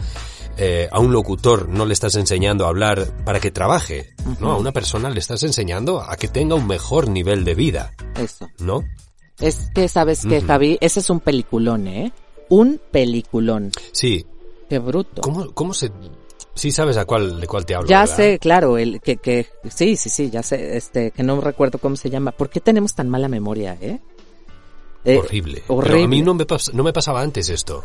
eh, a un locutor, no le estás enseñando a hablar para que trabaje, ¿no? A una persona le estás enseñando a que tenga un mejor nivel de vida, Eso. ¿no? Es que, ¿sabes qué, Ujú. Javi? Ese es un peliculón, ¿eh? Un peliculón. Sí. Qué bruto. ¿Cómo, cómo se...? Sí sabes a cuál, de cuál te hablo, Ya ¿verdad? sé, claro, el que, que, sí, sí, sí, ya sé, este, que no recuerdo cómo se llama. ¿Por qué tenemos tan mala memoria, eh? Eh, horrible. Pero horrible. a mí no me, pas- no me pasaba antes esto.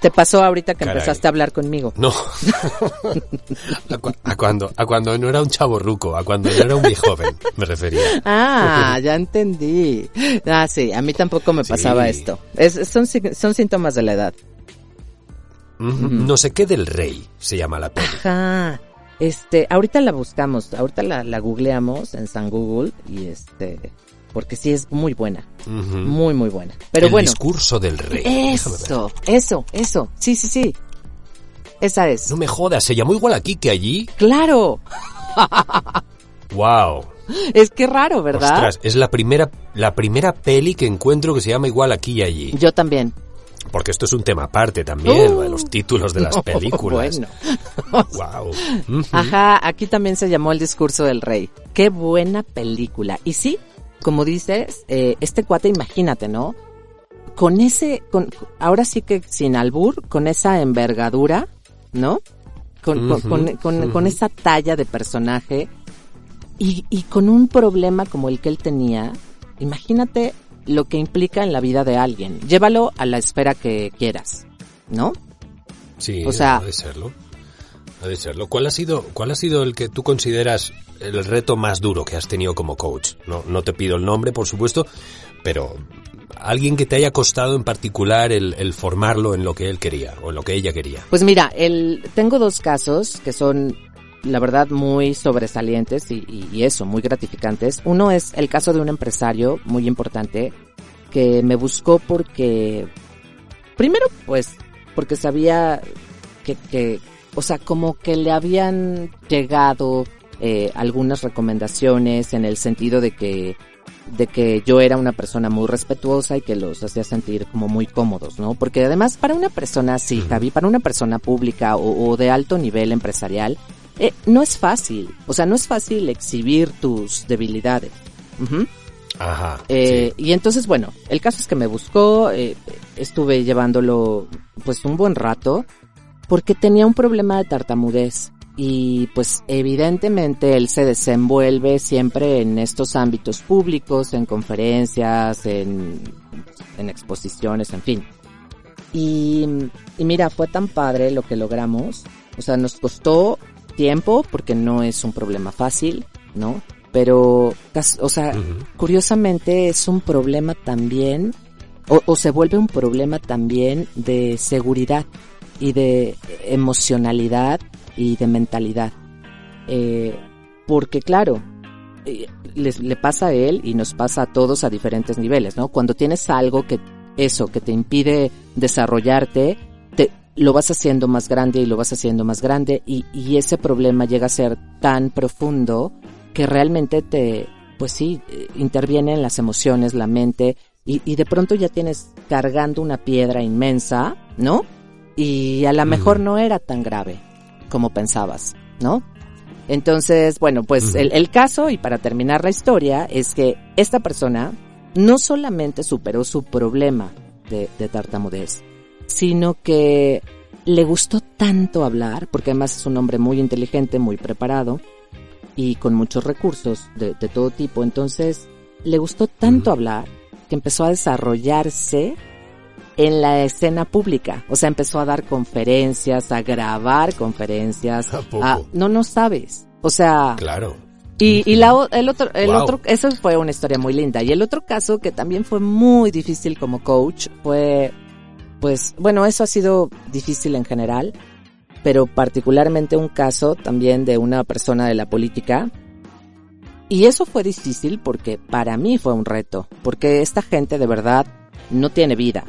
Te pasó ahorita que Caray. empezaste a hablar conmigo. No. a, cu- a cuando, a cuando no era un chavo ruco, a cuando no era un viejo joven, me refería. Ah, ya entendí. Ah, sí, a mí tampoco me Sí. pasaba esto. Es, son, son síntomas de la edad. No sé qué del rey se llama la peli. Ajá. Este, ahorita la buscamos, ahorita la, la googleamos en San Google y este, porque sí es muy buena, muy, muy buena. Pero el bueno. discurso del rey. Eso, eso, eso. Sí, sí, sí. Esa es. No me jodas, se llamó igual aquí que allí. Claro. Wow. Es que raro, ¿verdad? Ostras, es la primera, la primera peli que encuentro que se llama igual aquí y allí. Yo también. Porque esto es un tema aparte también, Uh. lo de los títulos de las películas. Bueno. Wow. Ajá, aquí también se llamó El discurso del rey. Qué buena película. Y sí, como dices, eh, este cuate, imagínate, ¿no? Con ese, con, ahora sí que sin albur, con esa envergadura, ¿no? Con, con- Ujú, con, con- con esa talla de personaje y, y con un problema como el que él tenía, imagínate lo que implica en la vida de alguien. Llévalo a la esfera que quieras, ¿no? Sí, O sea- ha de serlo. Ha de serlo. ¿Cuál ha sido, cuál ha sido el que tú consideras el reto más duro que has tenido como coach? No, no te pido el nombre, por supuesto, pero alguien que te haya costado en particular el, el formarlo en lo que él quería o en lo que ella quería. Pues mira, el, tengo dos casos que son, la verdad, muy sobresalientes y, y- y eso, muy gratificantes. Uno es el caso de un empresario muy importante que me buscó porque, primero, pues, porque sabía que, que o sea, como que le habían llegado eh, algunas recomendaciones en el sentido de que de que yo era una persona muy respetuosa y que los hacía sentir como muy cómodos, ¿no? Porque además para una persona así, Javi, para una persona pública o, o de alto nivel empresarial, eh, no es fácil, o sea, no es fácil exhibir tus debilidades. Ajá. Eh, Y entonces, bueno, el caso es que me buscó, eh, estuve llevándolo pues un buen rato, porque tenía un problema de tartamudez. Y pues evidentemente él se desenvuelve siempre en estos ámbitos públicos, en conferencias, en, en exposiciones, en fin. Y, y mira, fue tan padre lo que logramos. O sea, nos costó tiempo porque no es un problema fácil, ¿no? Pero, o sea, curiosamente es un problema también, o, o se vuelve un problema también de seguridad y de emocionalidad y de mentalidad. Eh, porque claro, eh, les- le pasa a él y nos pasa a todos a diferentes niveles, ¿no? Cuando tienes algo que, eso, que te impide desarrollarte, te, lo vas haciendo más grande y lo vas haciendo más grande y, y ese problema llega a ser tan profundo que realmente te, pues sí, eh, interviene en las emociones, la mente y, y de pronto ya tienes cargando una piedra inmensa, ¿no? Y a lo mejor no era tan grave como pensabas, ¿no? Entonces, bueno, pues el, el caso, y para terminar la historia, es que esta persona no solamente superó su problema de, de tartamudez, sino que le gustó tanto hablar, porque además es un hombre muy inteligente, muy preparado y con muchos recursos de, de todo tipo. Entonces, le gustó tanto hablar que empezó a desarrollarse en la escena pública. O sea, empezó a dar conferencias, a grabar conferencias. ¿A poco? a- no, no sabes. O sea, Claro. y, y la, el otro, el Wow. otro, eso fue una historia muy linda. Y el otro caso que también fue muy difícil como coach fue, pues, bueno, eso ha sido difícil en general, pero particularmente un caso también de una persona de la política. Y eso fue difícil porque para mí fue un reto, porque esta gente de verdad no tiene vida.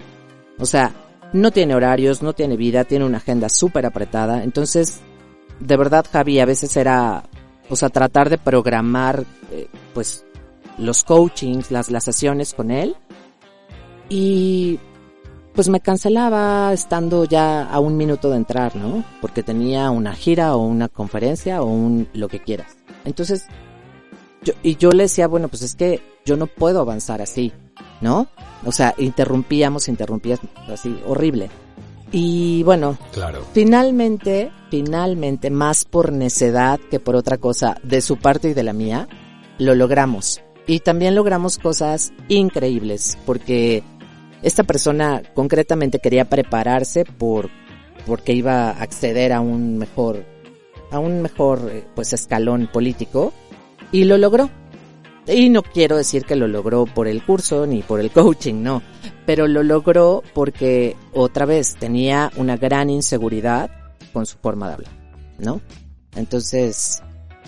O sea, no tiene horarios, no tiene vida, tiene una agenda súper apretada. Entonces, de verdad, Javi, a veces era, o sea, tratar de programar, eh, pues, los coachings, las, las sesiones con él. Y, pues me cancelaba estando ya a un minuto de entrar, ¿no? Porque tenía una gira o una conferencia o un, lo que quieras. Entonces, yo, y yo le decía, bueno, pues es que yo no puedo avanzar así, ¿no? O sea, interrumpíamos, interrumpíamos, así, horrible. Y bueno, Claro. finalmente, finalmente, más por necedad que por otra cosa de su parte y de la mía, lo logramos. Y también logramos cosas increíbles, porque esta persona concretamente quería prepararse por, porque iba a acceder a un mejor, a un mejor, eh, pues, escalón político, y lo logró. Y no quiero decir que lo logró por el curso ni por el coaching, no. Pero lo logró porque otra vez tenía una gran inseguridad con su forma de hablar, ¿no? Entonces,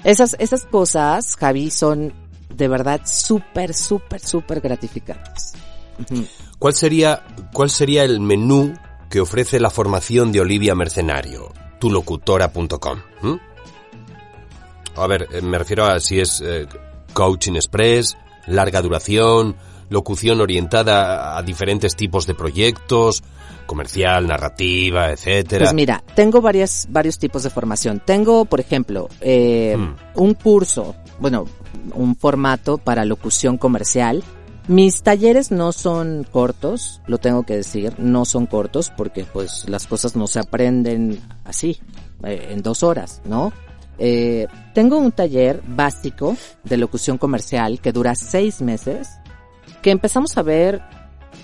esas, esas cosas, Javi, son de verdad súper, súper, súper gratificantes. ¿Cuál sería, ¿Cuál sería el menú que ofrece la formación de Olivia Mercenario? tulocutora.com. ¿m? A ver, eh, me refiero a si es eh, coaching express, larga duración, locución orientada a diferentes tipos de proyectos, comercial, narrativa, etcétera. Pues mira, tengo varias, varios tipos de formación. Tengo, por ejemplo, eh, Mm. un curso, bueno, un formato para locución comercial. Mis talleres no son cortos, lo tengo que decir, no son cortos porque pues las cosas no se aprenden así, eh, en dos horas, ¿no? Eh, tengo un taller básico de locución comercial que dura seis meses, que empezamos a ver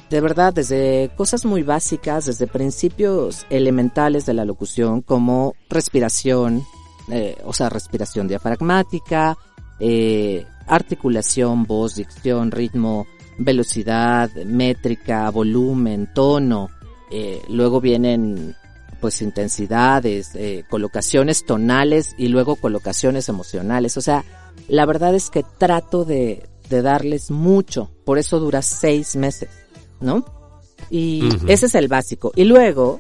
de verdad, desde cosas muy básicas, desde principios elementales de la locución, como respiración, eh, o sea, respiración diafragmática, eh, articulación, voz, dicción, ritmo, velocidad, métrica, volumen, tono. eh, luego vienen, pues, intensidades, eh, colocaciones tonales y luego colocaciones emocionales. O sea, la verdad es que trato de, de darles mucho. Por eso dura seis meses. ¿no? Y ese es el básico. Y luego,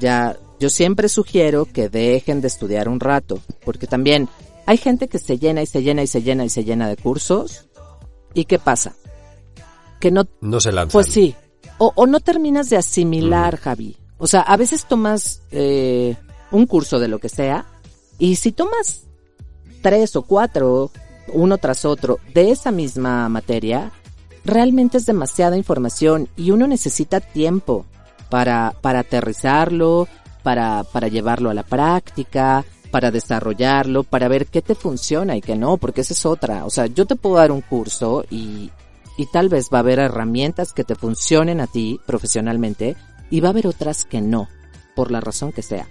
ya, yo siempre sugiero que dejen de estudiar un rato, porque también hay gente que se llena y se llena y se llena y se llena de cursos. ¿Y qué pasa? Que no, No se lanzan. pues sí, o, o no terminas de asimilar, Javi. O sea, a veces tomas eh, un curso de lo que sea, y si tomas tres o cuatro, uno tras otro, de esa misma materia, realmente es demasiada información y uno necesita tiempo para, para aterrizarlo, para, para llevarlo a la práctica, para desarrollarlo, para ver qué te funciona y qué no, porque esa es otra. O sea, yo te puedo dar un curso y, y tal vez va a haber herramientas que te funcionen a ti profesionalmente y va a haber otras que no, por la razón que sea.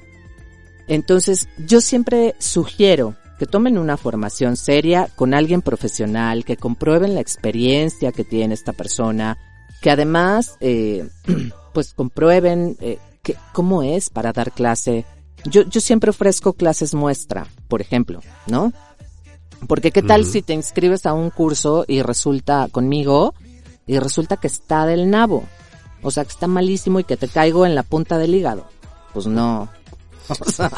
Entonces, yo siempre sugiero que tomen una formación seria con alguien profesional, que comprueben la experiencia que tiene esta persona, que además, eh, pues comprueben eh, que, cómo es para dar clase. Yo, yo siempre ofrezco clases muestra, por ejemplo, ¿no? Porque qué tal si te inscribes a un curso y resulta conmigo y resulta que está del nabo. O sea, que está malísimo y que te caigo en la punta del hígado. Pues no. O sea,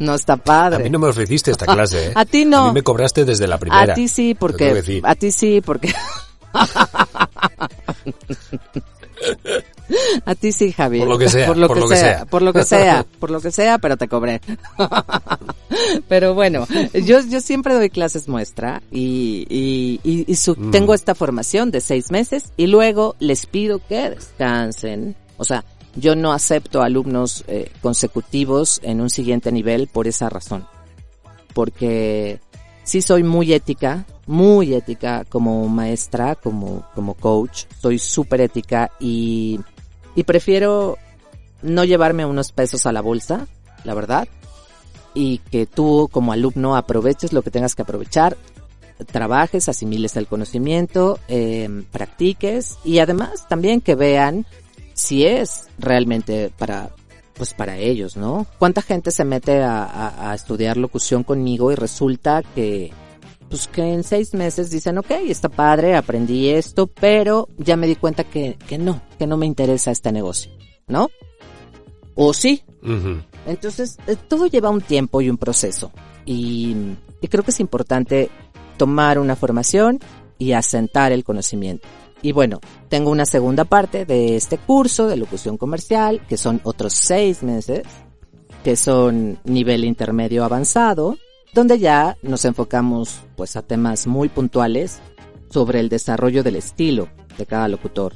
no está A padre. mí no me ofreciste esta clase, ¿eh? A ti no. A mí me cobraste desde la primera. A ti sí, porque a ti sí, porque a ti sí, Javier. Por lo que sea, por lo, por que, lo que sea, sea. por lo que sea, por lo que sea, pero te cobré. pero bueno, yo yo siempre doy clases muestra y y, y, y su- Mm. tengo esta formación de seis meses y luego les pido que descansen. O sea, yo no acepto alumnos eh, consecutivos en un siguiente nivel por esa razón porque sí soy muy ética, muy ética como maestra, como, como coach, soy súper ética y, y prefiero no llevarme unos pesos a la bolsa, la verdad, y que tú como alumno aproveches lo que tengas que aprovechar, trabajes, asimiles el conocimiento, eh, practiques y además también que vean si es realmente para pues para ellos, ¿no? ¿Cuánta gente se mete a estudiar locución conmigo y resulta que pues que en seis meses dicen, ok, está padre, aprendí esto, pero ya me di cuenta que, que no, que no me interesa este negocio, ¿no? O sí, entonces, eh, todo lleva un tiempo y un proceso. Y, y creo que es importante tomar una formación y asentar el conocimiento. Y bueno, tengo una segunda parte de este curso de locución comercial, que son otros seis meses, que son nivel intermedio avanzado, donde ya nos enfocamos pues a temas muy puntuales sobre el desarrollo del estilo de cada locutor.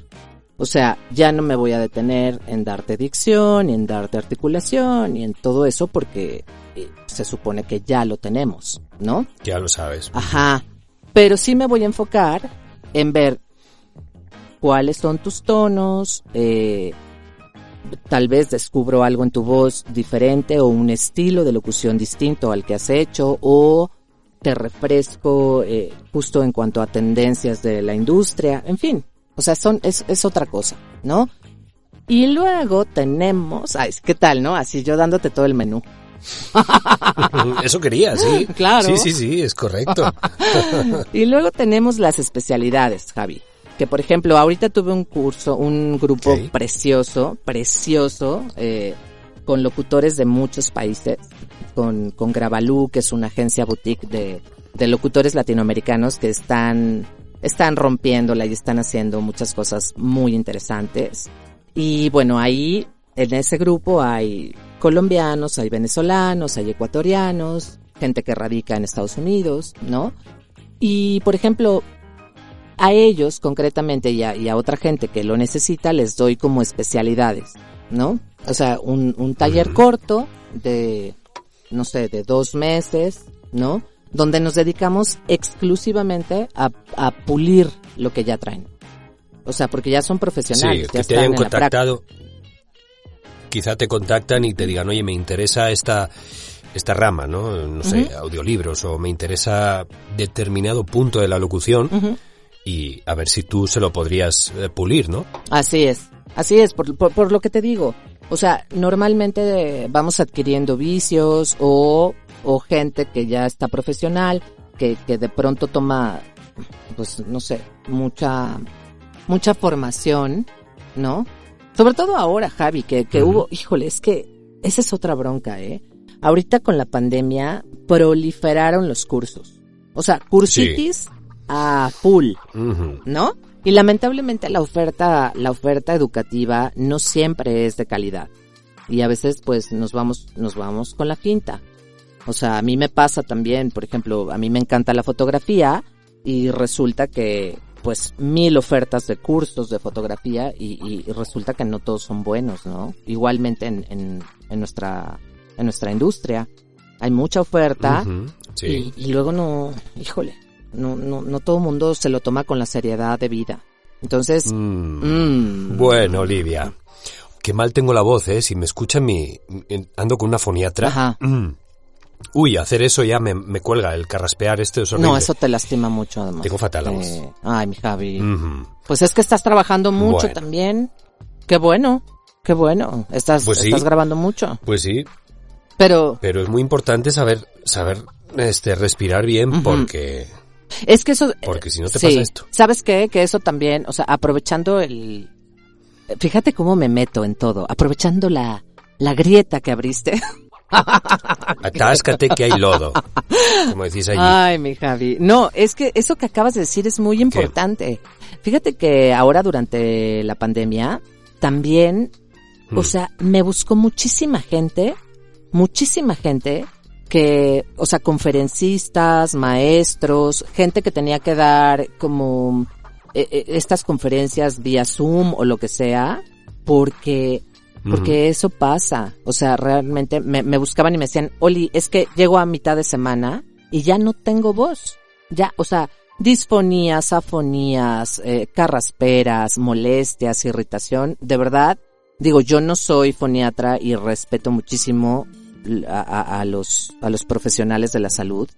O sea, ya no me voy a detener en darte dicción, y en darte articulación, y en todo eso porque eh, se supone que ya lo tenemos, ¿no? Ya lo sabes. Ajá. Pero sí me voy a enfocar en ver cuáles son tus tonos, eh, tal vez descubro algo en tu voz diferente o un estilo de locución distinto al que has hecho o te refresco eh, justo en cuanto a tendencias de la industria, en fin, o sea, son, es, es otra cosa, ¿no? Y luego tenemos, ay, ¿qué tal, no? Así yo dándote todo el menú. Eso quería, sí. Claro. Sí, sí, sí, es correcto. Y luego tenemos las especialidades, Javi. Que por ejemplo, ahorita tuve un curso, un grupo precioso, precioso, eh, con locutores de muchos países, con, con Gravalú, que es una agencia boutique de, de locutores latinoamericanos que están, están rompiéndola y están haciendo muchas cosas muy interesantes. Y bueno, ahí, en ese grupo hay colombianos, hay venezolanos, hay ecuatorianos, gente que radica en Estados Unidos, ¿no? Y, por ejemplo, a ellos concretamente y a, y a otra gente que lo necesita les doy como especialidades, ¿no? O sea, un, un taller corto de, no sé, de dos meses, ¿no? Donde nos dedicamos exclusivamente a, a pulir lo que ya traen. O sea, porque ya son Sí, profesionales, ya que te están hayan en contactado. Quizá te contactan y te digan, oye, me interesa esta, esta rama, ¿no? No sé, audiolibros o me interesa determinado punto de la locución. Y a ver si tú se lo podrías eh, pulir, ¿no? Así es, así es, por, por, por lo que te digo. O sea, normalmente vamos adquiriendo vicios o, o gente que ya está profesional, que, que de pronto toma, pues no sé, mucha, mucha formación, ¿no? Sobre todo ahora, Javi, que, que hubo, híjole, es que esa es otra bronca, ¿eh? Ahorita con la pandemia proliferaron los cursos. O sea, cursitis a full. ¿no? Y lamentablemente la oferta, la oferta educativa no siempre es de calidad. Y a veces pues nos vamos, nos vamos con la finta. O sea, a mí me pasa también, por ejemplo, a mí me encanta la fotografía y resulta que pues mil ofertas de cursos de fotografía y, y resulta que no todos son buenos, ¿no? Igualmente en, en, en nuestra, en nuestra industria hay mucha oferta. Sí. y, y luego no, híjole, no, no, no todo el mundo se lo toma con la seriedad de vida. Entonces, Mm. mm, Bueno, Olivia. Qué mal tengo la voz, ¿eh? Si me escuchan mi... Ando con una foniatra. Ajá. Mm. Uy, hacer eso ya me, me cuelga. El carraspear este es horrible. no, eso te lastima mucho además. Tengo fatal la Eh, voz. Ay, mi Javi. Pues es que estás trabajando mucho Bueno. también. Qué bueno, qué bueno. Estás, Pues sí. estás grabando mucho. Pues sí. Pero Pero es muy importante saber, saber, este, respirar bien porque, es que eso... porque si no te sí. pasa esto. ¿Sabes qué? Que eso también, o sea, aprovechando el... Fíjate cómo me meto en todo, aprovechando la, la grieta que abriste. Atáscate que hay lodo. Como decís allí. Ay, mi Javi. No, es que eso que acabas de decir es muy importante. Fíjate que ahora durante la pandemia también, o Mm. sea, me buscó muchísima gente, muchísima gente que, o sea, conferencistas, maestros, gente que tenía que dar como eh, eh, estas conferencias vía Zoom o lo que sea, porque porque eso pasa. O sea, realmente me, me buscaban y me decían, Oli, es que llego a mitad de semana y ya no tengo voz. Ya, o sea, disfonías, afonías, eh, carrasperas, molestias, irritación. De verdad, digo, yo no soy foniatra y respeto muchísimo a, los, a los profesionales de la salud.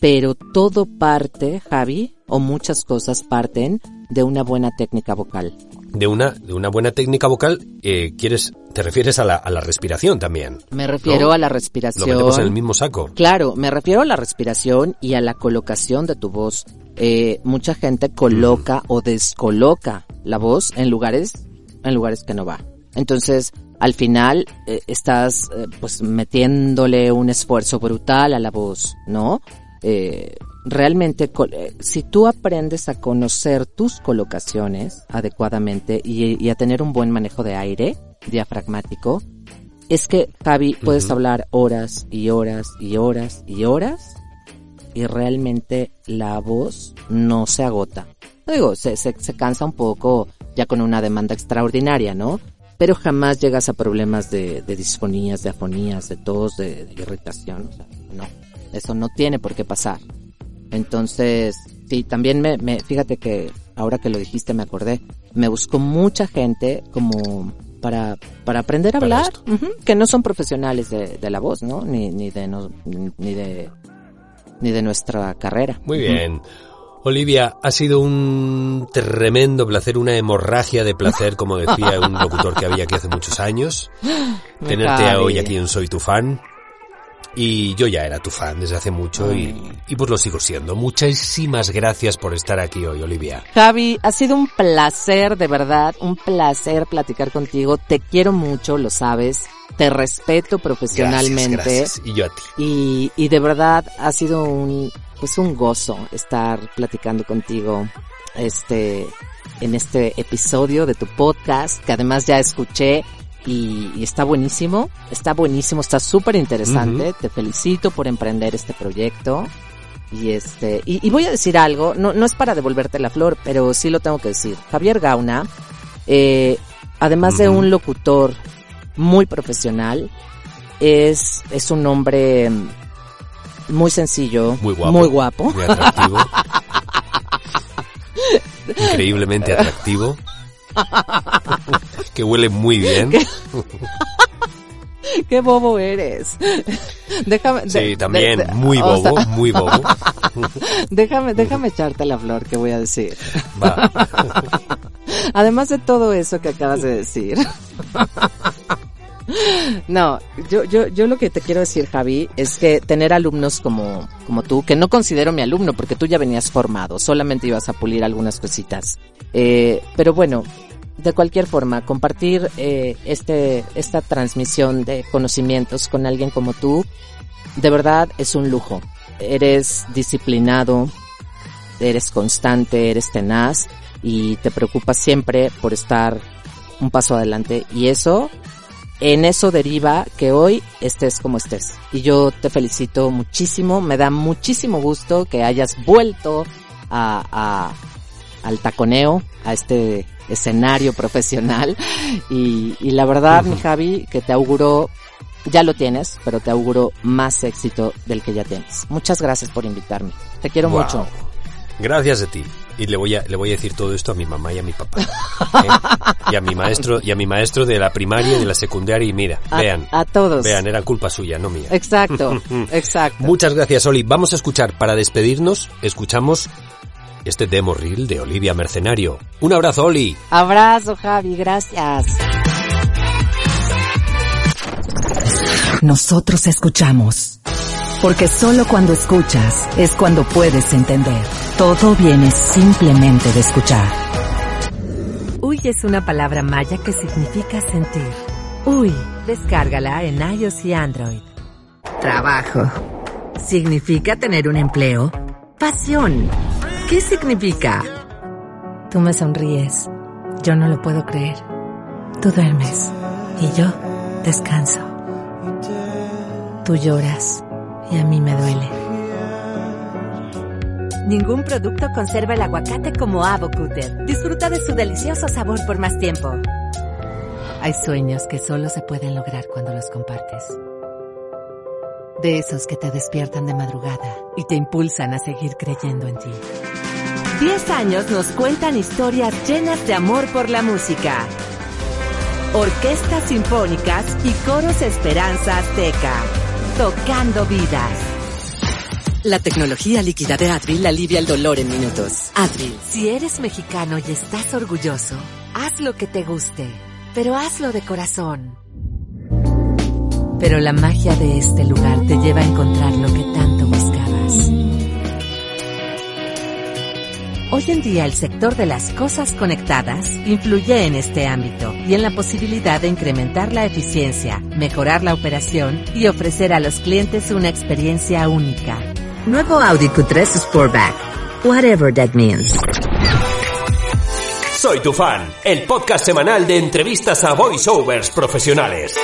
Pero todo parte, Javi, o muchas cosas parten de una buena técnica vocal. De una, de una buena técnica vocal, eh, quieres, te refieres a la, a la respiración también. Me refiero ¿No? a la Lo respiración. metemos en el mismo saco. Claro, me refiero a la respiración y a la colocación de tu voz. Eh, mucha gente coloca o descoloca la voz en lugares, en lugares que no va. Entonces, al final, eh, estás, eh, pues, metiéndole un esfuerzo brutal a la voz, ¿no? Eh, realmente, si tú aprendes a conocer tus colocaciones adecuadamente y, y a tener un buen manejo de aire diafragmático, es que, Javi, puedes hablar horas y horas y horas y horas y realmente la voz no se agota. Digo, se, se, se cansa un poco ya con una demanda extraordinaria, ¿no? Pero jamás llegas a problemas de, de disfonías, de afonías, de tos, de, de irritación. O sea, no, eso no tiene por qué pasar. Entonces, sí, también me, me, fíjate que ahora que lo dijiste me acordé, me buscó mucha gente como para, para aprender a Para hablar, ujú, que no son profesionales de, de la voz, ¿no? Ni, ni de, no- ni de, ni de nuestra carrera. Muy bien. Olivia, ha sido un tremendo placer, una hemorragia de placer, como decía un locutor que había aquí hace muchos años. Tenerte hoy aquí en Soy tu fan. Y yo ya era tu fan desde hace mucho y, y pues lo sigo siendo. Muchísimas gracias por estar aquí hoy, Olivia. Javi, ha sido un placer, de verdad, un placer platicar contigo. Te quiero mucho, lo sabes. Te respeto profesionalmente. Gracias, gracias. Y yo a ti. Y, y de verdad ha sido un, pues un gozo estar platicando contigo, este, en este episodio de tu podcast, que además ya escuché y, y está buenísimo, está buenísimo, está súper interesante. Te felicito por emprender este proyecto. Y este, y, y voy a decir algo, no, no es para devolverte la flor, pero sí lo tengo que decir. Javier Gauna, eh, además de un locutor muy profesional, es, es un hombre muy sencillo, Muy guapo. muy guapo. Muy atractivo. Increíblemente atractivo. Que huele muy bien. Qué bobo eres. déjame, Sí, de- también. de- Muy o sea, bobo, muy bobo. déjame, déjame echarte la flor que voy a decir. Va. Además de todo eso que acabas de decir. No, yo, yo, yo lo que te quiero decir, Javi, es que tener alumnos como, como tú, que no considero mi alumno porque tú ya venías formado, solamente ibas a pulir algunas cositas. Eh, pero bueno, de cualquier forma, compartir eh, este, esta transmisión de conocimientos con alguien como tú, de verdad es un lujo. Eres disciplinado, eres constante, eres tenaz y te preocupas siempre por estar un paso adelante y eso en eso deriva que hoy estés como estés. Y yo te felicito muchísimo, me da muchísimo gusto que hayas vuelto a, a- al taconeo, a este escenario profesional. Y, y la verdad, mi Javi, que te auguro, ya lo tienes, pero te auguro más éxito del que ya tienes. Muchas gracias por invitarme. Te quiero mucho. Gracias a ti. Y le voy a, le voy a decir todo esto a mi mamá y a mi papá. ¿eh? Y a mi maestro, y a mi maestro de la primaria y de la secundaria. Y mira, A, vean, a todos. vean, era culpa suya, no mía. Exacto, exacto. Muchas gracias, Oli. Vamos a escuchar, para despedirnos, escuchamos este demo reel de Olivia Mercenario. Un abrazo, Oli. Abrazo, Javi, gracias. Nosotros escuchamos. Porque solo cuando escuchas es cuando puedes entender. Todo viene simplemente de escuchar. Uy es una palabra maya que significa sentir. Uy, descárgala en iOS y Android. Trabajo. ¿Significa tener un empleo? Pasión. ¿Qué significa? Tú me sonríes. Yo no lo puedo creer. Tú duermes. Y yo descanso. Tú lloras. Y a mí me duele. Ningún producto conserva el aguacate como Avocutter. Disfruta de su delicioso sabor por más tiempo. Hay sueños que solo se pueden lograr cuando los compartes. De esos que te despiertan de madrugada y te impulsan a seguir creyendo en ti. Diez años nos cuentan historias llenas de amor por la música. Orquestas sinfónicas y coros Esperanza Azteca. Tocando vidas. La tecnología líquida de Advil alivia el dolor en minutos. Advil. Si eres mexicano y estás orgulloso, haz lo que te guste, pero hazlo de corazón. Pero la magia de este lugar te lleva a encontrar lo que tanto buscabas. Hoy en día el sector de las cosas conectadas influye en este ámbito y en la posibilidad de incrementar la eficiencia, mejorar la operación y ofrecer a los clientes una experiencia única. Nuevo Audi Q3 Sportback. Whatever that means. Soy tu fan, el podcast semanal de entrevistas a voiceovers profesionales.